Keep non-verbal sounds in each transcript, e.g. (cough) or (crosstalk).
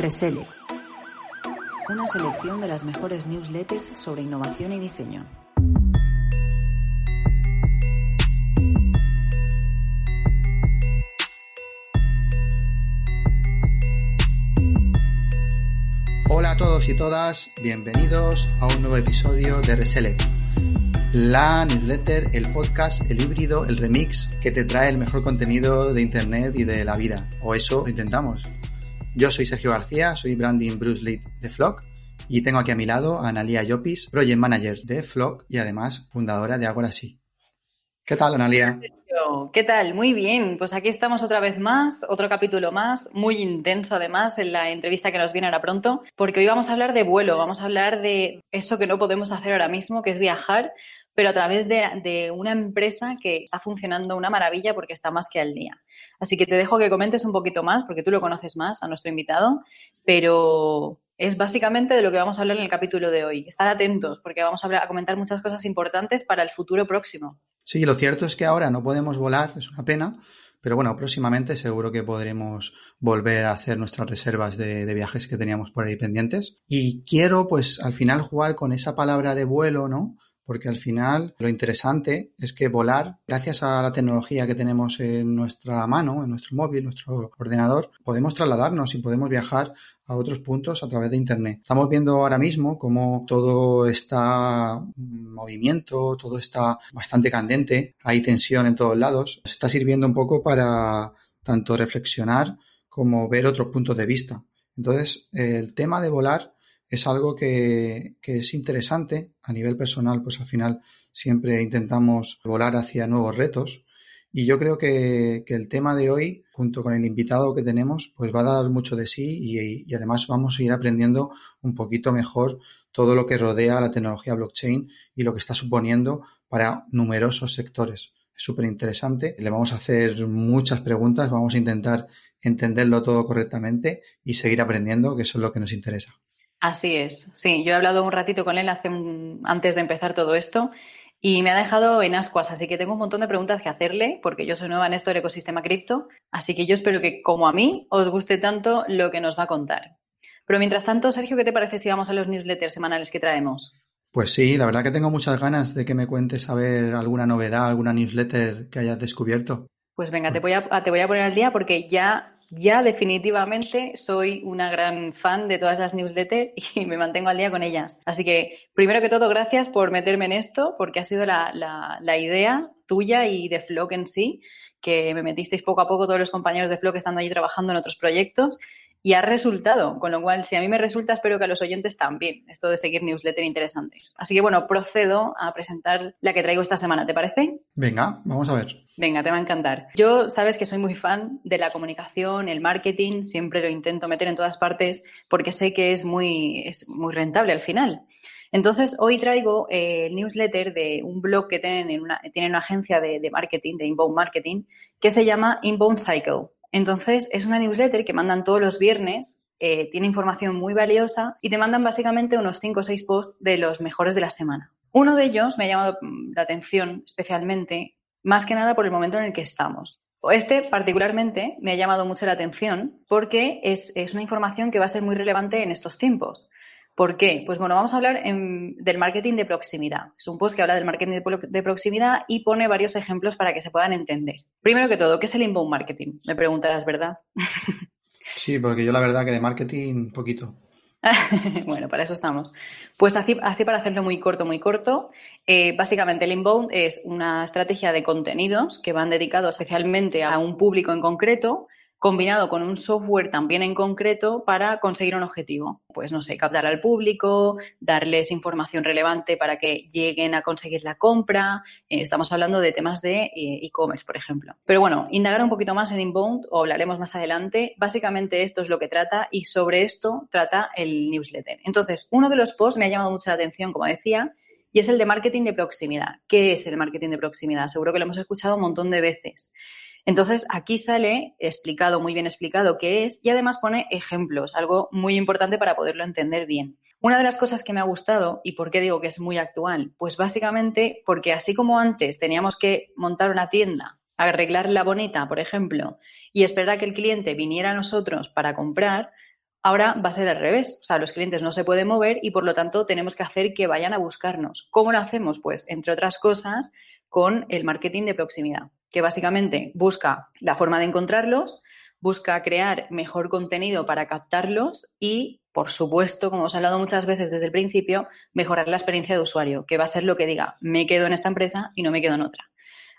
Resele. Una selección de las mejores newsletters sobre innovación y diseño. Hola a todos y todas, bienvenidos a un nuevo episodio de Reselect, la newsletter, el podcast, el híbrido, el remix que te trae el mejor contenido de Internet y de la vida, o eso intentamos. Yo soy Sergio García, soy Branding Bruce Lead de Flock y tengo aquí a mi lado a Analia Llopis, Project Manager de Flock y además fundadora de Agora Sí. ¿Qué tal, Analia? ¿Qué tal? Muy bien. Pues aquí estamos otra vez más, otro capítulo más, muy intenso además en la entrevista que nos viene ahora pronto, porque hoy vamos a hablar de vuelo, vamos a hablar de eso que no podemos hacer ahora mismo, que es viajar, pero a través de, de una empresa que está funcionando una maravilla porque está más que al día. Así que te dejo que comentes un poquito más, porque tú lo conoces más a nuestro invitado, pero es básicamente de lo que vamos a hablar en el capítulo de hoy. Estar atentos, porque vamos a, comentar muchas cosas importantes para el futuro próximo. Sí, lo cierto es que ahora no podemos volar, es una pena, pero bueno, próximamente seguro que podremos volver a hacer nuestras reservas de, de, viajes que teníamos por ahí pendientes. Y quiero, pues, al final jugar con esa palabra de vuelo, ¿no? Porque al final lo interesante es que volar, gracias a la tecnología que tenemos en nuestra mano, en nuestro móvil, nuestro ordenador, podemos trasladarnos y podemos viajar a otros puntos a través de Internet. Estamos viendo ahora mismo cómo todo está en movimiento, todo está bastante candente, hay tensión en todos lados. Está sirviendo un poco para tanto reflexionar como ver otros puntos de vista. Entonces, el tema de volar es algo que, es interesante a nivel personal, pues al final siempre intentamos volar hacia nuevos retos. Y yo creo que, que, el tema de hoy, junto con el invitado que tenemos, pues va a dar mucho de sí y, y, además vamos a ir aprendiendo un poquito mejor todo lo que rodea la tecnología blockchain y lo que está suponiendo para numerosos sectores. Es súper interesante. Le vamos a hacer muchas preguntas, vamos a intentar entenderlo todo correctamente y seguir aprendiendo, que eso es lo que nos interesa. Así es, sí, yo he hablado un ratito con él hace un, antes de empezar todo esto y me ha dejado en ascuas, así que tengo un montón de preguntas que hacerle porque yo soy nueva en esto del ecosistema cripto, así que yo espero que como a mí os guste tanto lo que nos va a contar. Pero mientras tanto, Sergio, ¿qué te parece si vamos a los newsletters semanales que traemos? Pues sí, la verdad que tengo muchas ganas de que me cuentes a ver alguna novedad, alguna newsletter que hayas descubierto. Pues venga, te voy a, te voy a poner al día porque ya ya definitivamente soy una gran fan de todas las newsletters (laughs) y me mantengo al día con ellas. Así que, primero que todo, gracias por meterme en esto, porque ha sido la, la, la idea tuya y de Flock en sí, que me metisteis poco a poco todos los compañeros de Flock estando allí trabajando en otros proyectos y ha resultado, con lo cual si a mí me resulta, espero que a los oyentes también, esto de seguir newsletter interesantes. Así que bueno, procedo a presentar la que traigo esta semana, ¿te parece? Venga, vamos a ver. Venga, te va a encantar. Yo sabes que soy muy fan de la comunicación, el marketing, siempre lo intento meter en todas partes porque sé que es muy, es muy rentable al final. Entonces, hoy traigo eh, el newsletter de un blog que tienen, en una, tienen una agencia de, de marketing, de inbound marketing, que se llama Inbound Cycle. Entonces, es una newsletter que mandan todos los viernes, eh, tiene información muy valiosa y te mandan básicamente unos 5 o 6 posts de los mejores de la semana. Uno de ellos me ha llamado la atención especialmente, más que nada por el momento en el que estamos. Este particularmente me ha llamado mucho la atención porque es, es una información que va a ser muy relevante en estos tiempos. ¿Por qué? Pues bueno, vamos a hablar en, del marketing de proximidad. Es un post que habla del marketing de, de, proximidad y pone varios ejemplos para que se puedan entender. Primero que todo, ¿qué es el inbound marketing? Me preguntarás, ¿verdad? (laughs) Sí, porque yo la verdad que de marketing poquito. (laughs) bueno, para eso estamos. Pues así, así para hacerlo muy corto, muy corto, eh, básicamente el inbound es una estrategia de contenidos que van dedicados especialmente a un público en concreto combinado con un software también en concreto para conseguir un objetivo. Pues no sé, captar al público, darles información relevante para que lleguen a conseguir la compra. Eh, estamos hablando de temas de eh, e-commerce, por ejemplo. Pero bueno, indagar un poquito más en Inbound o hablaremos más adelante. Básicamente esto es lo que trata y sobre esto trata el newsletter. Entonces, uno de los posts me ha llamado mucho la atención, como decía, y es el de marketing de proximidad. ¿Qué es el marketing de proximidad? Seguro que lo hemos escuchado un montón de veces. Entonces, aquí sale explicado, muy bien explicado qué es y además pone ejemplos, algo muy importante para poderlo entender bien. Una de las cosas que me ha gustado, y por qué digo que es muy actual, pues básicamente porque así como antes teníamos que montar una tienda, arreglarla bonita, por ejemplo, y esperar a que el cliente viniera a nosotros para comprar, Ahora va a ser al revés, o sea, los clientes no se pueden mover y por lo tanto tenemos que hacer que vayan a buscarnos. ¿Cómo lo hacemos? Pues, entre otras cosas, con el marketing de proximidad, que básicamente busca la forma de encontrarlos, busca crear mejor contenido para captarlos y, por supuesto, como os he hablado muchas veces desde el principio, mejorar la experiencia de usuario, que va a ser lo que diga, me quedo en esta empresa y no me quedo en otra.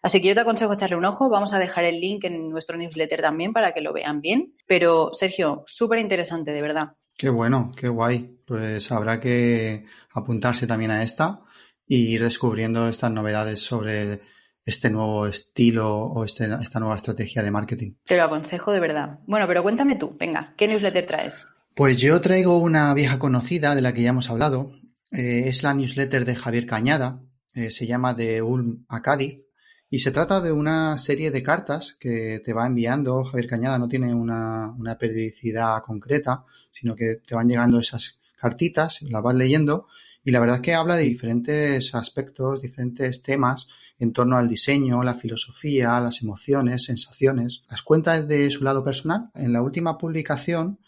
Así que yo te aconsejo echarle un ojo. Vamos a dejar el link en nuestro newsletter también para que lo vean bien. Pero, Sergio, súper interesante, de verdad. Qué bueno, qué guay. Pues habrá que apuntarse también a esta y ir descubriendo estas novedades sobre este nuevo estilo o este, esta nueva estrategia de marketing. Te lo aconsejo de verdad. Bueno, pero cuéntame tú, venga, ¿qué newsletter traes? Pues yo traigo una vieja conocida de la que ya hemos hablado. Eh, es la newsletter de Javier Cañada. Eh, se llama De Ulm a Cádiz. Y se trata de una serie de cartas que te va enviando. Javier Cañada no tiene una, una periodicidad concreta, sino que te van llegando esas cartitas, las vas leyendo. Y la verdad es que habla de diferentes aspectos, diferentes temas en torno al diseño, la filosofía, las emociones, sensaciones. Las cuentas de su lado personal. En la última publicación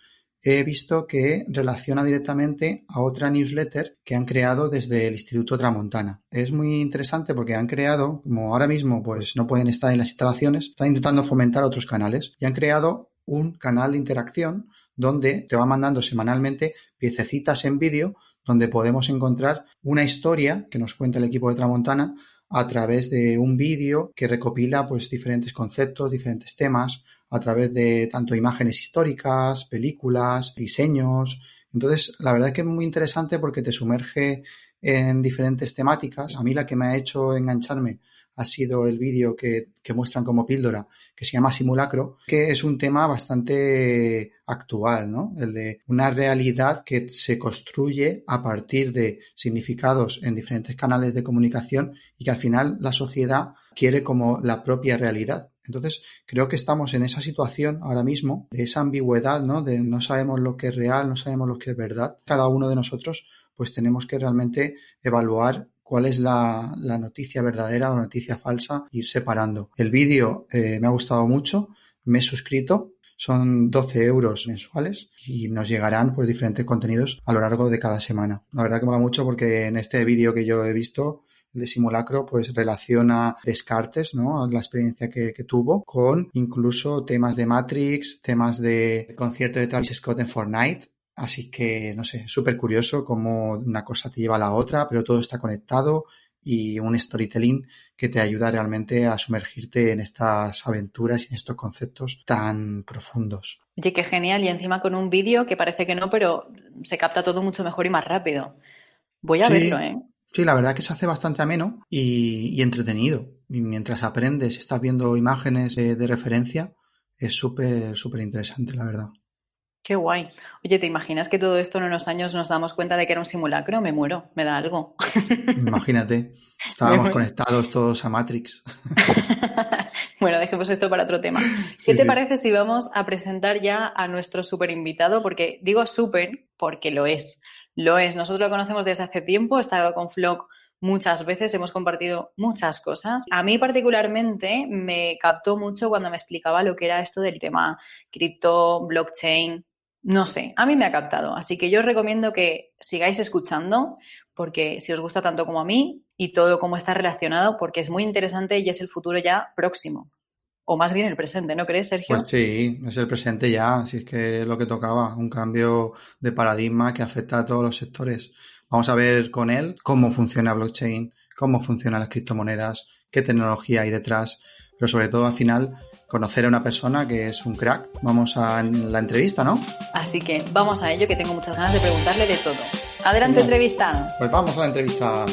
he visto que relaciona directamente a otra newsletter que han creado desde el Instituto Tramontana. Es muy interesante porque han creado, como ahora mismo pues no pueden estar en las instalaciones, están intentando fomentar otros canales y han creado un canal de interacción donde te va mandando semanalmente piececitas en vídeo donde podemos encontrar una historia que nos cuenta el equipo de Tramontana a través de un vídeo que recopila pues diferentes conceptos, diferentes temas, a través de tanto imágenes históricas, películas, diseños. Entonces, la verdad es que es muy interesante porque te sumerge en diferentes temáticas. A mí la que me ha hecho engancharme ha sido el vídeo que, muestran como píldora, que se llama Simulacro, que es un tema bastante actual, ¿no? El de una realidad que se construye a partir de significados en diferentes canales de comunicación y que al final la sociedad quiere como la propia realidad. Entonces, creo que estamos en esa situación ahora mismo, de esa ambigüedad, ¿no? De no sabemos lo que es real, no sabemos lo que es verdad. Cada uno de nosotros, pues tenemos que realmente evaluar cuál es la, noticia verdadera la noticia falsa, ir separando. El vídeo eh, me ha gustado mucho, me he suscrito, son 12 euros mensuales y nos llegarán pues diferentes contenidos a lo largo de cada semana. La verdad que me va mucho porque en este vídeo que yo he visto de simulacro pues relaciona Descartes, ¿no? La experiencia que, tuvo con incluso temas de Matrix, temas de concierto de Travis Scott en Fortnite. Así que, no sé, súper curioso cómo una cosa te lleva a la otra, pero todo está conectado y un storytelling que te ayuda realmente a sumergirte en estas aventuras y en estos conceptos tan profundos. Oye, qué genial. Y encima con un vídeo que parece que no, pero se capta todo mucho mejor y más rápido. Voy a verlo, ¿eh? Sí, la verdad que se hace bastante ameno y, entretenido. Y mientras aprendes, estás viendo imágenes de, referencia, es súper, súper interesante, la verdad. Qué guay. Oye, ¿te imaginas que todo esto en unos años nos damos cuenta de que era un simulacro? Me muero, me da algo. (laughs) Imagínate, estábamos conectados todos a Matrix. (laughs) bueno, dejemos esto para otro tema. ¿Qué te parece si vamos a presentar ya a nuestro súper invitado? Porque digo súper porque lo es. Lo es. Nosotros lo conocemos desde hace tiempo, he estado con Flock muchas veces, hemos compartido muchas cosas. A mí particularmente me captó mucho cuando me explicaba lo que era esto del tema cripto, blockchain. No sé, a mí me ha captado. Así que yo os recomiendo que sigáis escuchando porque si os gusta tanto como a mí y todo cómo está relacionado, porque es muy interesante y es el futuro ya próximo o más bien el presente, ¿no crees, Sergio? Pues sí, es el presente ya, si es que es lo que tocaba, un cambio de paradigma que afecta a todos los sectores. Vamos a ver con él cómo funciona blockchain, cómo funcionan las criptomonedas, qué tecnología hay detrás, pero sobre todo al final conocer a una persona que es un crack. Vamos a la entrevista, ¿no? Así que vamos a ello, que tengo muchas ganas de preguntarle de todo. Adelante, entrevista. Pues vamos a la entrevista.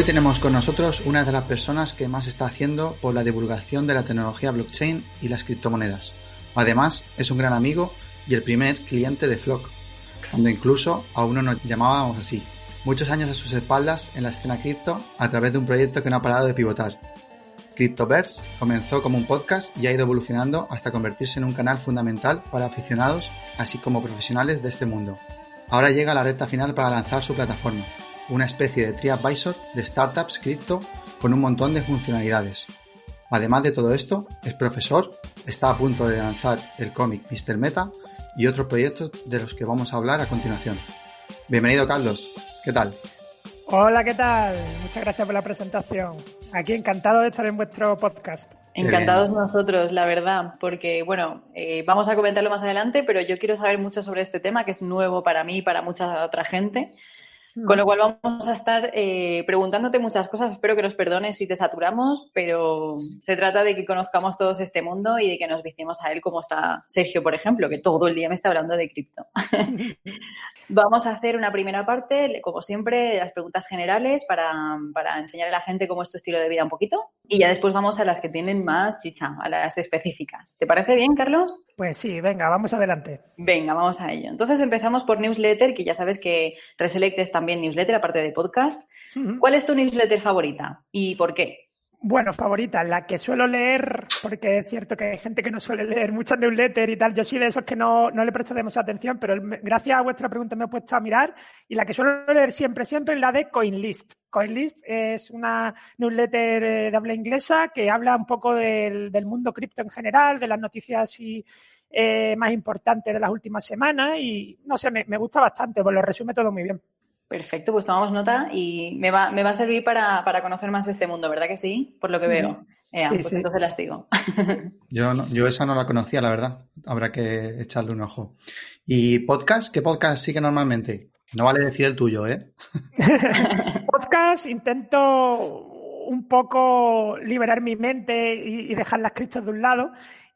Hoy tenemos con nosotros una de las personas que más está haciendo por la divulgación de la tecnología blockchain y las criptomonedas. Además, es un gran amigo y el primer cliente de Flock, cuando incluso a uno nos llamábamos así. Muchos años a sus espaldas en la escena cripto a través de un proyecto que no ha parado de pivotar. Cryptoverse comenzó como un podcast y ha ido evolucionando hasta convertirse en un canal fundamental para aficionados así como profesionales de este mundo. Ahora llega la recta final para lanzar su plataforma, una especie de TriAdvisor de startups cripto con un montón de funcionalidades. Además de todo esto, es profesor, está a punto de lanzar el cómic Mr. Meta y otros proyectos de los que vamos a hablar a continuación. Bienvenido Carlos, ¿qué tal? Hola, ¿qué tal? Muchas gracias por la presentación. Aquí encantado de estar en vuestro podcast. Encantados nosotros, la verdad, porque, bueno, eh, vamos a comentarlo más adelante, pero yo quiero saber mucho sobre este tema, que es nuevo para mí y para mucha otra gente. Con lo cual vamos a estar eh, preguntándote muchas cosas. Espero que nos perdones si te saturamos, pero se trata de que conozcamos todos este mundo y de que nos vistemos a él como está Sergio, por ejemplo, que todo el día me está hablando de cripto. (laughs) vamos a hacer una primera parte, como siempre, las preguntas generales para, para enseñar a la gente cómo es tu estilo de vida un poquito. Y ya después vamos a las que tienen más chicha, a las específicas. ¿Te parece bien, Carlos? Pues sí, venga, vamos adelante. Venga, vamos a ello. Entonces empezamos por newsletter, que ya sabes que Reselect está también newsletter, aparte de podcast. ¿Cuál es tu newsletter favorita y por qué? Bueno, favorita, la que suelo leer, porque es cierto que hay gente que no suele leer muchas newsletters y tal. Yo soy de esos que no, no le presto demasiada atención, pero gracias a vuestra pregunta me he puesto a mirar. Y la que suelo leer siempre, siempre es la de CoinList. CoinList es una newsletter eh, de habla inglesa que habla un poco del, mundo cripto en general, de las noticias y, eh, más importantes de las últimas semanas. Y no sé, me, me gusta bastante, pues lo resume todo muy bien. Perfecto, pues tomamos nota y me va, me va a servir para, conocer más este mundo, ¿verdad que sí? Por lo que veo. sí, pues entonces la sigo. (laughs) Yo, yo esa no la conocía, la verdad. Habrá que echarle un ojo. ¿Y podcast? ¿Qué podcast sigue normalmente? No vale decir el tuyo, ¿eh? (laughs) podcast intento un poco liberar mi mente y, dejar las cristos de un lado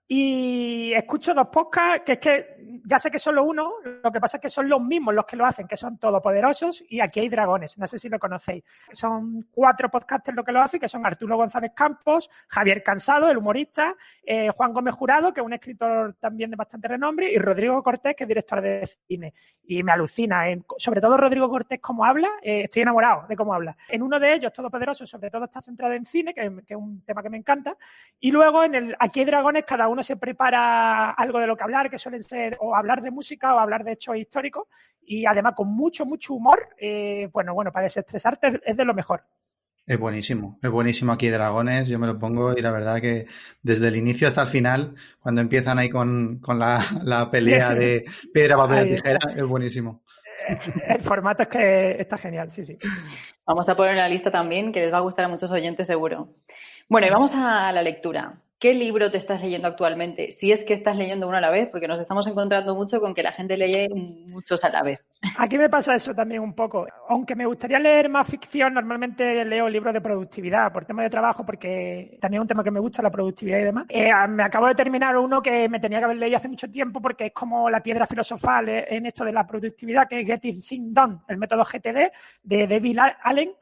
y escucho dos podcasts que es que ya sé que solo uno, lo que pasa es que son los mismos los que lo hacen, que son todopoderosos y aquí hay dragones, no sé si lo conocéis. Son cuatro podcasters los que lo hacen, que son Arturo González Campos, Javier Cansado, el humorista, eh, Juan Gómez Jurado, que es un escritor también de bastante renombre, y Rodrigo Cortés, que es director de cine. Y me alucina, sobre todo Rodrigo Cortés, cómo habla, eh, estoy enamorado de cómo habla. En uno de ellos, Todopoderoso, sobre todo está centrado en cine, que, que es un tema que me encanta, y luego en el Aquí hay dragones, cada uno se prepara algo de lo que hablar, que suelen ser o hablar de música o hablar de hechos históricos, y además con mucho, mucho humor, eh, bueno, bueno, para desestresarte es de lo mejor. Es buenísimo, es buenísimo aquí Dragones, yo me lo pongo y la verdad que desde el inicio hasta el final, cuando empiezan ahí con, la, pelea de piedra, papel, tijera, es buenísimo. El formato es que está genial, sí, sí. Vamos a poner en la lista también, que les va a gustar a muchos oyentes seguro. Bueno, y vamos a la lectura. ¿Qué libro te estás leyendo actualmente? Si es que estás leyendo uno a la vez, porque nos estamos encontrando mucho con que la gente lee muchos a la vez. Aquí me pasa eso también un poco. Aunque me gustaría leer más ficción, normalmente leo libros de productividad por tema de trabajo, porque también es un tema que me gusta, la productividad y demás. Eh, me acabo de terminar uno que me tenía que haber leído hace mucho tiempo, porque es como la piedra filosofal en esto de la productividad, que es Getting Things Done, el método GTD de David Allen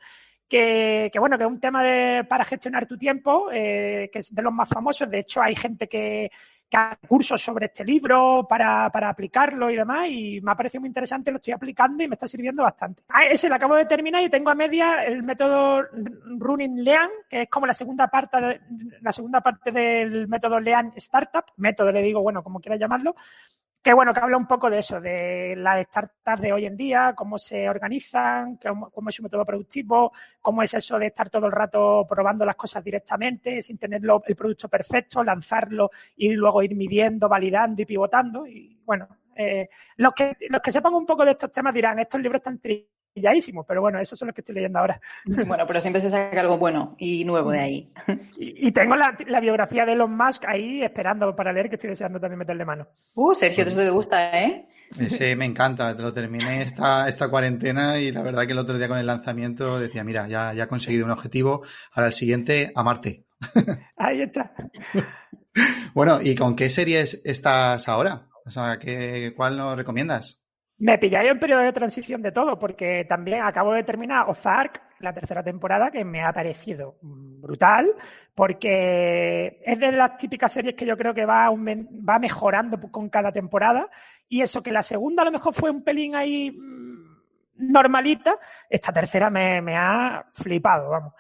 que, bueno, que es un tema de, para gestionar tu tiempo, eh, que es de los más famosos. De hecho, hay gente que, que hace cursos sobre este libro para, para, aplicarlo y demás, y me ha parecido muy interesante, lo estoy aplicando y me está sirviendo bastante. Ah, ese lo acabo de terminar y tengo a media el método Running Lean, que es como la segunda parte, la segunda parte del método Lean Startup, método le digo, bueno, como quieras llamarlo, que bueno, que habla un poco de eso, de las startups de hoy en día, cómo se organizan, cómo, es su método productivo, cómo es eso de estar todo el rato probando las cosas directamente, sin tener el producto perfecto, lanzarlo y luego ir midiendo, validando y pivotando. Y bueno, eh, los, que, los que sepan un poco de estos temas dirán, estos libros están tristes pero bueno, esos son los que estoy leyendo ahora. (laughs) Bueno, pero siempre se saca algo bueno y nuevo de ahí. (laughs) Y, tengo la, biografía de Elon Musk ahí esperando para leer, que estoy deseando también meterle mano. Uh, Sergio, eso te gusta, ¿eh? Sí, me encanta, te lo terminé esta, esta cuarentena y la verdad que el otro día con el lanzamiento decía, mira, ya, ya he conseguido un objetivo, ahora el siguiente, a Marte. (laughs) Ahí está. bueno, ¿y con qué series estás ahora? O sea, ¿qué, ¿cuál nos recomiendas? Me pilláis en periodo de transición de todo, porque también acabo de terminar Ozark, la tercera temporada, que me ha parecido brutal, porque es de las típicas series que yo creo que va, va mejorando con cada temporada, y eso que la segunda a lo mejor fue un pelín ahí mm, normalita, esta tercera me, me ha flipado, vamos.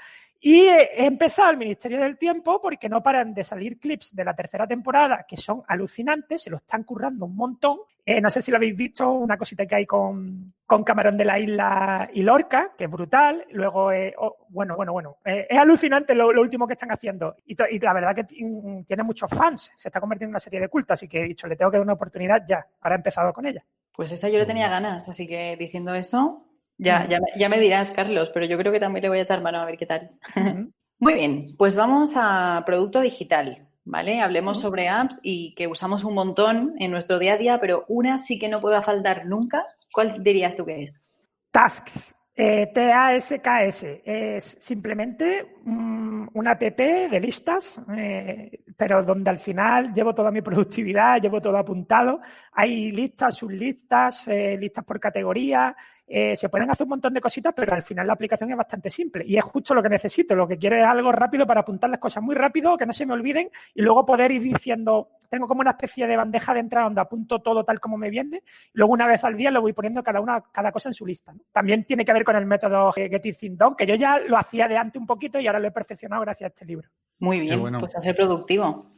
Y he empezado el Ministerio del Tiempo porque no paran de salir clips de la tercera temporada que son alucinantes, se lo están currando un montón. Eh, no sé si lo habéis visto, una cosita que hay con, con Camarón de la Isla y Lorca, que es brutal. Luego, eh, oh, bueno, bueno, bueno, eh, es alucinante lo, último que están haciendo. Y, y, la verdad que tiene muchos fans, se está convirtiendo en una serie de culto, así que he dicho, le tengo que dar una oportunidad ya. Ahora he empezado con ella. Pues esa yo le tenía ganas, así que diciendo eso, ya, ya, ya, me dirás, Carlos, pero yo creo que también le voy a echar mano a ver qué tal. (laughs) Muy bien, pues vamos a producto digital, ¿vale? Hablemos sobre apps y que usamos un montón en nuestro día a día, pero una sí que no pueda faltar nunca. ¿Cuál dirías tú que es? Tasks. Eh, T-A-S-K-S. Es simplemente mm, una app de listas, eh, pero donde al final llevo toda mi productividad, llevo todo apuntado. Hay listas, sublistas, eh, listas por categoría, eh, se pueden hacer un montón de cositas, pero al final la aplicación es bastante simple y es justo lo que necesito. Lo que quiero es algo rápido para apuntar las cosas muy rápido, que no se me olviden y luego poder ir diciendo, tengo como una especie de bandeja de entrada donde apunto todo tal como me viene. Y luego una vez al día lo voy poniendo cada una, cada cosa en su lista. También tiene que ver con el método Get It Done, que yo ya lo hacía de antes un poquito y ahora lo he perfeccionado gracias a este libro. Muy bien, pues a ser productivo.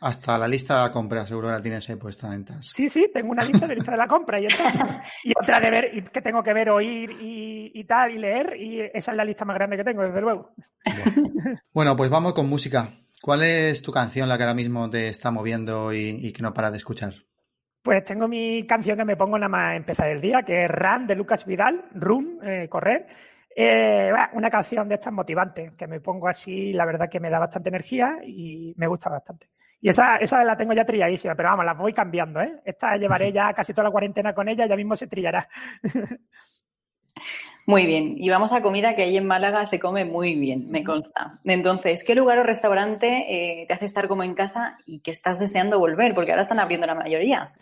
Hasta la lista de la compra, seguro que la tienes ahí puesta en TAS. Sí, sí, tengo una lista de lista de la compra y, y otra de ver que tengo que ver, oír y, tal, y leer, y esa es la lista más grande que tengo, desde luego. Bueno, pues vamos con música. ¿Cuál es tu canción la que ahora mismo te está moviendo y, que no para de escuchar? Pues tengo mi canción que me pongo nada más empezar el día, que es Run de Lucas Vidal, Run, eh, correr. Eh, una canción de estas motivantes, que me pongo así, la verdad que me da bastante energía y me gusta bastante. Y esa, esa la tengo ya trilladísima, pero vamos, las voy cambiando, ¿eh? Esta llevaré ya casi toda la cuarentena con ella, ya mismo se trillará. Muy bien, y vamos a comida que ahí en Málaga se come muy bien, me consta. Entonces, ¿qué lugar o restaurante eh, te hace estar como en casa y que estás deseando volver? Porque ahora están abriendo la mayoría.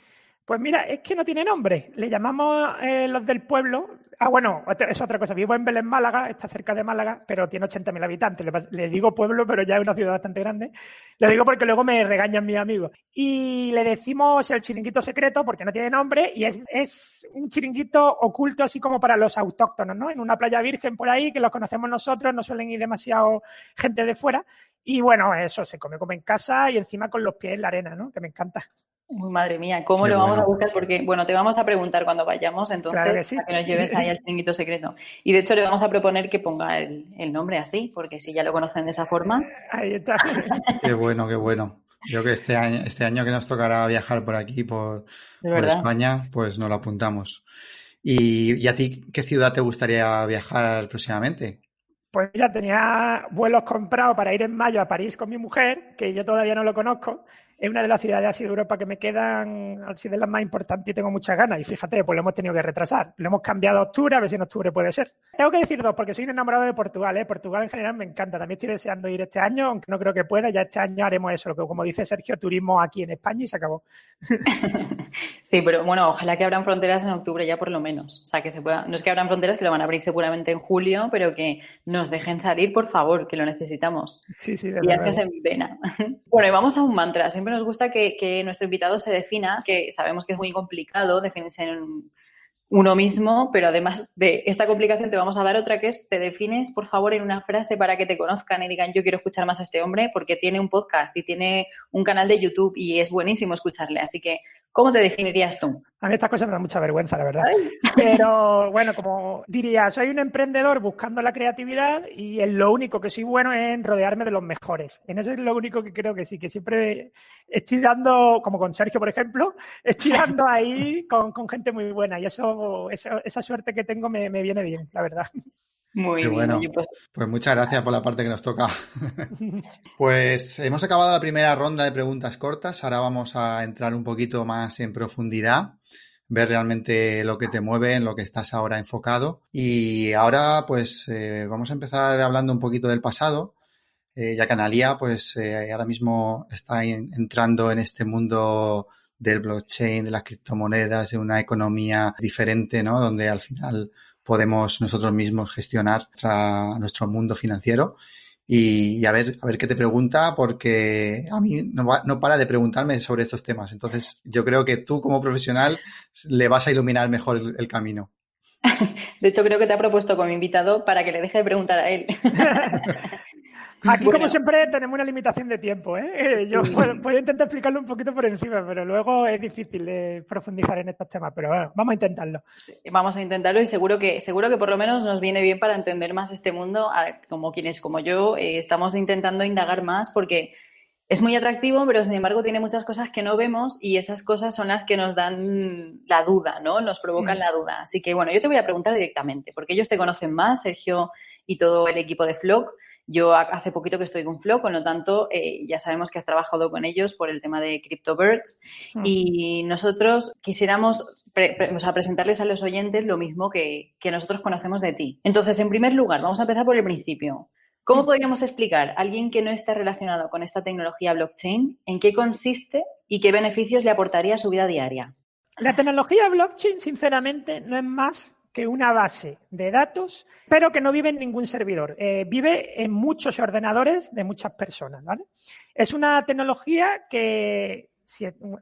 Pues mira, es que no tiene nombre. Le llamamos eh, los del pueblo, Ah, bueno, es otra cosa. Vivo en Belén, Málaga, está cerca de Málaga, pero tiene 80.000 habitantes. Le, digo pueblo, pero ya es una ciudad bastante grande. Le digo porque luego me regañan mis amigos. Y le decimos el chiringuito secreto porque no tiene nombre y es, un chiringuito oculto así como para los autóctonos, ¿no? En una playa virgen por ahí que los conocemos nosotros, no suelen ir demasiado gente de fuera. Y bueno, eso se come como en casa y encima con los pies en la arena, ¿no? Que me encanta. Uy, madre mía, ¿cómo lo vamos a buscar? Porque, bueno, te vamos a preguntar cuando vayamos, entonces, que que nos lleves ahí al chiringuito secreto. Y de hecho le vamos a proponer que ponga el, nombre así, porque si ya lo conocen de esa forma. Ahí está. (laughs) qué bueno, qué bueno. Yo que este año, este año que nos tocará viajar por aquí, por, por España, pues nos lo apuntamos. ¿Y, ¿Y a ti qué ciudad te gustaría viajar próximamente? Pues ya tenía vuelos comprados para ir en mayo a París con mi mujer, que yo todavía no lo conozco, es una de las ciudades así de Europa que me quedan así de las más importantes y tengo muchas ganas. Y fíjate, pues lo hemos tenido que retrasar. Lo hemos cambiado a octubre, a ver si en octubre puede ser. Tengo que decir dos, porque soy un enamorado de Portugal. ¿eh? Portugal en general me encanta. También estoy deseando ir este año, aunque no creo que pueda. Ya este año haremos eso, que como dice Sergio, turismo aquí en España y se acabó. (laughs) Sí, pero bueno, ojalá que abran fronteras en octubre ya por lo menos. O sea, que se pueda. No es que abran fronteras, que lo van a abrir seguramente en julio, pero que nos dejen salir, por favor, que lo necesitamos. Sí, sí, de Y haces en pena. (laughs) Bueno, y vamos a un mantra. Siempre nos gusta que, que nuestro invitado se defina, que sabemos que es muy complicado definirse en uno mismo, pero además de esta complicación te vamos a dar otra que es, te defines, por favor, en una frase para que te conozcan y digan, yo quiero escuchar más a este hombre porque tiene un podcast y tiene un canal de YouTube y es buenísimo escucharle. Así que ¿Cómo te definirías tú? A mí estas cosas me dan mucha vergüenza, la verdad. (laughs) Pero bueno, como diría, soy un emprendedor buscando la creatividad y en lo único que soy bueno es en rodearme de los mejores. En eso es lo único que creo que sí, que siempre estoy dando, como con Sergio, por ejemplo, (laughs) estoy dando ahí con, gente muy buena y eso, esa suerte que tengo me, me viene bien, la verdad. Muy bien. Bueno. Pues... pues... muchas gracias por la parte que nos toca. (laughs) pues hemos acabado la primera ronda de preguntas cortas. Ahora vamos a entrar un poquito más en profundidad, ver realmente lo que te mueve, en lo que estás ahora enfocado. Y ahora, pues eh, vamos a empezar hablando un poquito del pasado. Eh, ya que Analia, pues eh, ahora mismo está entrando en este mundo del blockchain, de las criptomonedas, de una economía diferente, ¿no? Donde al final podemos nosotros mismos gestionar nuestro mundo financiero. Y, a ver, a ver qué te pregunta, porque a mí no, no, para de preguntarme sobre estos temas. Entonces, yo creo que tú como profesional le vas a iluminar mejor el, camino. (laughs) De hecho, creo que te ha propuesto como invitado para que le deje de preguntar a él. (laughs) Aquí, como siempre, tenemos una limitación de tiempo. ¿eh? (laughs) Yo puedo, intentar explicarlo un poquito por encima, pero luego es difícil eh, profundizar en estos temas. Pero bueno, vamos a intentarlo. vamos a intentarlo y seguro que, seguro que por lo menos nos viene bien para entender más este mundo, como quienes, como yo, eh, estamos intentando indagar más porque es muy atractivo, pero sin embargo tiene muchas cosas que no vemos y esas cosas son las que nos dan la duda, ¿no? Nos provocan la duda. Así que bueno, yo te voy a preguntar directamente, porque ellos te conocen más, Sergio y todo el equipo de Flock. Yo hace poquito que estoy con Flow, con lo tanto, eh, ya sabemos que has trabajado con ellos por el tema de CryptoBirds hmm. y nosotros quisiéramos presentarles a los oyentes lo mismo que, nosotros conocemos de ti. Entonces, en primer lugar, vamos a empezar por el principio. ¿Cómo hmm. podríamos explicar a alguien que no esté relacionado con esta tecnología blockchain en qué consiste y qué beneficios le aportaría a su vida diaria? La tecnología blockchain, sinceramente, no es más que una base de datos, pero que no vive en ningún servidor. Eh, vive en muchos ordenadores de muchas personas. ¿vale? Es una tecnología que,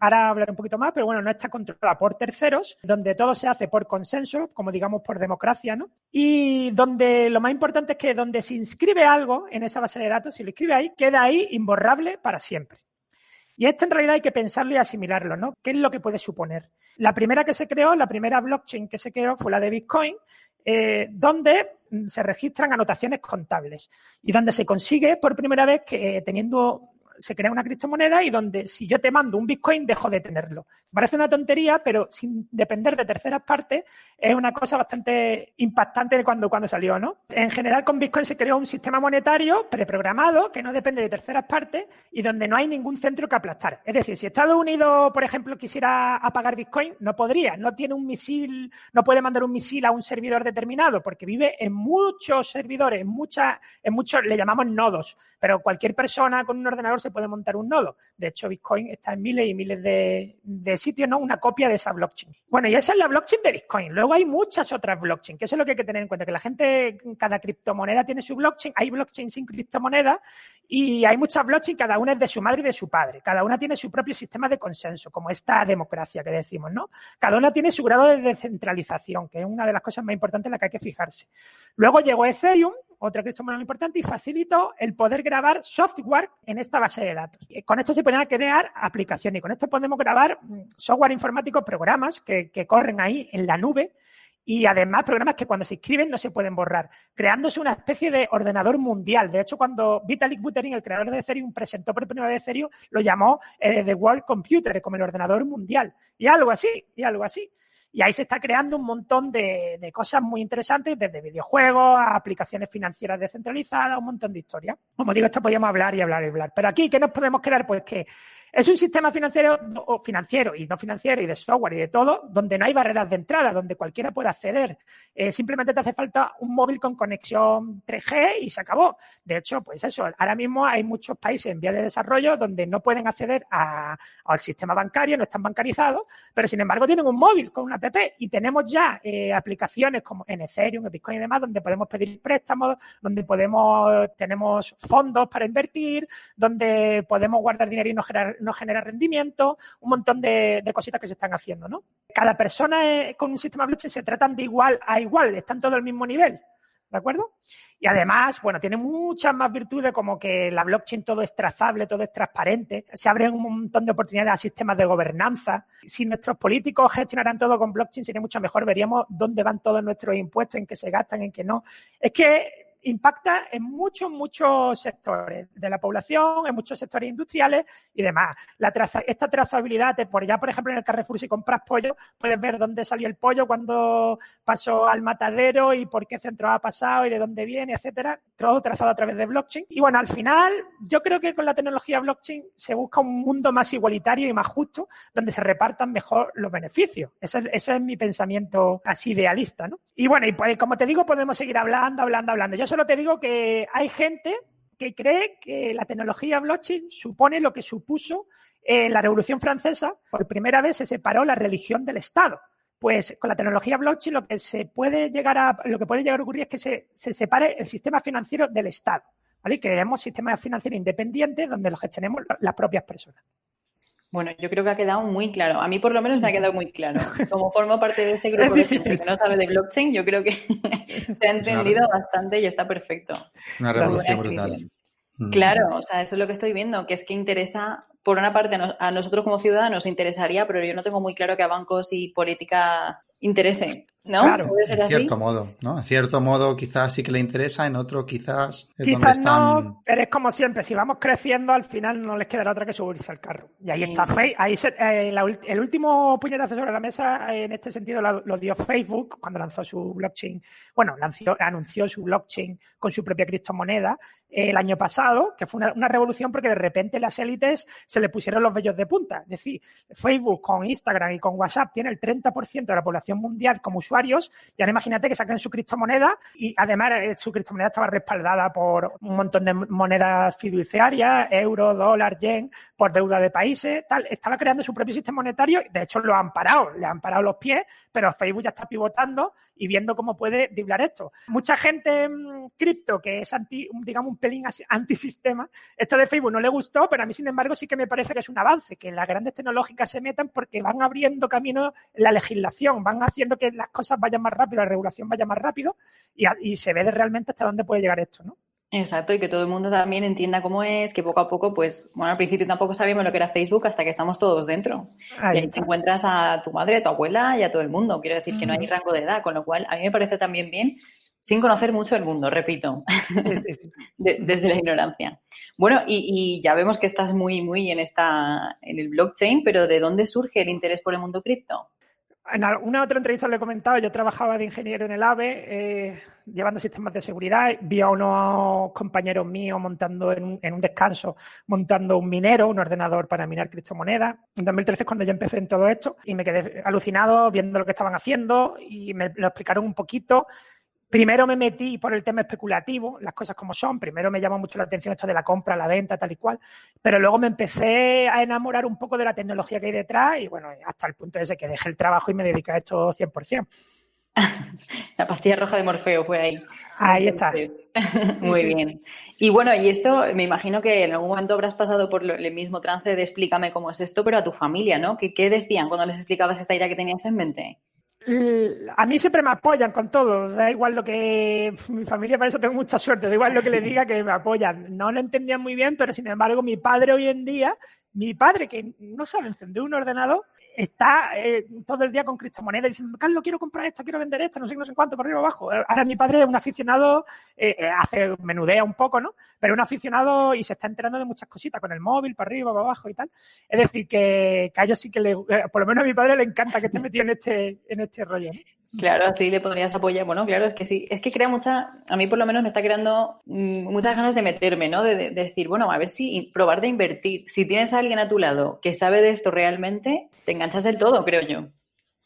ahora hablaré un poquito más, pero bueno, no está controlada por terceros, donde todo se hace por consenso, como digamos por democracia, ¿no? Y donde lo más importante es que donde se inscribe algo en esa base de datos, si lo escribe ahí, queda ahí imborrable para siempre. Y esto en realidad hay que pensarlo y asimilarlo, ¿no? ¿Qué es lo que puede suponer? La primera que se creó, la primera blockchain que se creó fue la de Bitcoin, eh, donde se registran anotaciones contables y donde se consigue por primera vez que eh, teniendo se crea una criptomoneda y donde si yo te mando un Bitcoin dejo de tenerlo. Parece una tontería, pero sin depender de terceras partes es una cosa bastante impactante cuando, cuando salió, ¿no? En general con Bitcoin se creó un sistema monetario preprogramado que no depende de terceras partes y donde no hay ningún centro que aplastar. Es decir, si Estados Unidos, por ejemplo, quisiera apagar Bitcoin, no podría, no tiene un misil, no puede mandar un misil a un servidor determinado porque vive en muchos servidores, en muchas, en muchos, le llamamos nodos, pero cualquier persona con un ordenador se puede montar un nodo. De hecho, Bitcoin está en miles y miles de, sitios, ¿no? Una copia de esa blockchain. Bueno, y esa es la blockchain de Bitcoin. Luego hay muchas otras blockchains, que eso es lo que hay que tener en cuenta, que la gente, cada criptomoneda tiene su blockchain, hay blockchain sin criptomoneda y hay muchas blockchains, cada una es de su madre y de su padre. Cada una tiene su propio sistema de consenso, como esta democracia que decimos, ¿no? Cada una tiene su grado de descentralización, que es una de las cosas más importantes en la que hay que fijarse. Luego llegó Ethereum, otra criptomoneda importante, y facilitó el poder grabar software en esta base de datos. con esto se pueden crear aplicaciones y con esto podemos grabar mm, software informático, programas que, corren ahí en la nube y además programas que cuando se escriben no se pueden borrar, creándose una especie de ordenador mundial. De hecho, cuando Vitalik Buterin, el creador de Ethereum, presentó por primera vez Ethereum, lo llamó eh, The World Computer, como el ordenador mundial. Y algo así, y algo así. Y ahí se está creando un montón de, cosas muy interesantes, desde videojuegos a aplicaciones financieras descentralizadas, un montón de historias. Como digo, esto podríamos hablar y hablar y hablar. Pero aquí, ¿qué nos podemos quedar? Pues que es un sistema financiero, o financiero y no financiero y de software y de todo, donde no hay barreras de entrada, donde cualquiera puede acceder. Eh, simplemente te hace falta un móvil con conexión 3G y se acabó. De hecho, pues eso, ahora mismo hay muchos países en vía de desarrollo donde no pueden acceder al sistema bancario, no están bancarizados, pero sin embargo tienen un móvil con una app y tenemos ya eh, aplicaciones como en Ethereum, Bitcoin y demás, donde podemos pedir préstamos, donde podemos, tenemos fondos para invertir, donde podemos guardar dinero y no generar no genera rendimiento, un montón de, cositas que se están haciendo, ¿no? Cada persona con un sistema blockchain se tratan de igual a igual, están todos al mismo nivel. ¿De acuerdo? Y además, bueno, tiene muchas más virtudes como que la blockchain todo es trazable, todo es transparente, se abren un montón de oportunidades a sistemas de gobernanza. Si nuestros políticos gestionaran todo con blockchain sería mucho mejor, veríamos dónde van todos nuestros impuestos, en qué se gastan, en qué no. Es que impacta en muchos, muchos sectores de la población, en muchos sectores industriales y demás. La esta trazabilidad, por ya por ejemplo en el Carrefour, si compras pollo, puedes ver dónde salió el pollo, cuándo pasó al matadero y por qué centro ha pasado y de dónde viene, etcétera. Todo trazado a través de blockchain. Y bueno, al final, yo creo que con la tecnología blockchain se busca un mundo más igualitario y más justo, donde se repartan mejor los beneficios. Eso es, eso es mi pensamiento así idealista, ¿no? Y bueno, y pues, como te digo, podemos seguir hablando, hablando, hablando. Solo te digo que hay gente que cree que la tecnología blockchain supone lo que supuso en la Revolución Francesa. Por primera vez se separó la religión del Estado. Pues con la tecnología blockchain lo que se puede llegar a, lo que puede llegar a ocurrir es que se, separe el sistema financiero del Estado. ¿vale? Y creemos sistemas financieros independientes donde los gestionemos las propias personas. Bueno, yo creo que ha quedado muy claro. A mí por lo menos me ha quedado muy claro. (laughs) Como formo parte de ese grupo de gente que no sabe de blockchain, yo creo que se ha entendido bastante y está perfecto. Una revolución brutal. Mm. Claro, o sea, eso es lo que estoy viendo, que es que interesa, por una parte, a nosotros como ciudadanos nos interesaría, pero yo no tengo muy claro que a bancos y política interese, ¿no? Claro, en cierto modo, ¿no? En cierto modo quizás sí que le interesa, en otro quizás es quizás no, pero es como siempre, si vamos creciendo al final no les quedará otra que subirse al carro. Y ahí está Facebook, ahí eh, el último puñetazo sobre la mesa en este sentido lo, dio Facebook cuando lanzó su blockchain, bueno, lanzó, anunció su blockchain con su propia criptomoneda el año pasado, que fue una, revolución porque de repente las élites se le pusieron los vellos de punta. Es decir, Facebook con Instagram y con WhatsApp tiene el 30% de la población mundial como usuarios y ahora imagínate que saquen su criptomoneda y además eh, su criptomoneda estaba respaldada por un montón de monedas fiduciarias, euro, dólar, yen, por deuda de países, tal. Estaba creando su propio sistema monetario, de hecho lo han parado, le han parado los pies, pero Facebook ya está pivotando y viendo cómo puede driblar esto. Mucha gente mm, cripto que es anti, digamos, un pelín antisistema, esto de Facebook no le gustó, pero a mí, sin embargo, sí que me parece que es un avance, que las grandes tecnológicas se metan porque van abriendo camino la legislación, van haciendo que las cosas vayan más rápido, la regulación vaya más rápido y, y se ve realmente hasta dónde puede llegar esto, ¿no? Exacto, y que todo el mundo también entienda cómo es, que poco a poco, pues, bueno, al principio tampoco sabíamos lo que era Facebook hasta que estamos todos dentro. y ahí te encuentras a tu madre, a tu abuela y a todo el mundo. Quiero decir que no hay rango de edad, con lo cual a mí me parece también bien, sin conocer mucho el mundo, repito, (laughs) desde la ignorancia. Bueno, y, y, ya vemos que estás muy, muy en esta, en el blockchain, pero ¿de dónde surge el interés por el mundo cripto? En una otra entrevista le he comentado, yo trabajaba de ingeniero en el AVE, eh, llevando sistemas de seguridad, vi a unos compañeros míos montando en un, descanso, montando un minero, un ordenador para minar criptomonedas. En 2013 es cuando yo empecé en todo esto y me quedé alucinado viendo lo que estaban haciendo y me lo explicaron un poquito Primero me metí por el tema especulativo, las cosas como son. Primero me llamó mucho la atención esto de la compra, la venta, tal y cual. Pero luego me empecé a enamorar un poco de la tecnología que hay detrás y bueno, hasta el punto ese que dejé el trabajo y me dediqué a esto 100%. (laughs) La pastilla roja de Morfeo fue ahí. Ahí está. Muy bien. Y bueno, y esto me imagino que en algún momento habrás pasado por el mismo trance de explícame cómo es esto, pero a tu familia, ¿no? ¿Qué, qué decían cuando les explicabas esta idea que tenías en mente? A mí siempre me apoyan con todo, da igual lo que mi familia para eso tengo mucha suerte, da igual lo que le diga que me apoyan. No lo entendían muy bien, pero sin embargo mi padre hoy en día, mi padre que no sabe encender un ordenador, está eh, todo el día con criptomonedas diciendo, Carlos, quiero comprar esta, quiero vender esta, no sé, no sé cuánto, por arriba abajo. Ahora mi padre es un aficionado, eh, eh, hace, menudea un poco, ¿no? Pero un aficionado y se está enterando de muchas cositas con el móvil, para arriba, para abajo y tal. Es decir, que, que a ellos sí que le, por lo menos a mi padre le encanta que esté metido en este, en este rollo. Claro, así le podrías apoyar. Bueno, claro, es que sí. Es que crea mucha, a mí por lo menos me está creando mm, muchas ganas de meterme, ¿no? De, decir, bueno, a ver si probar de invertir. Si tienes a alguien a tu lado que sabe de esto realmente, te enganchas del todo, creo yo.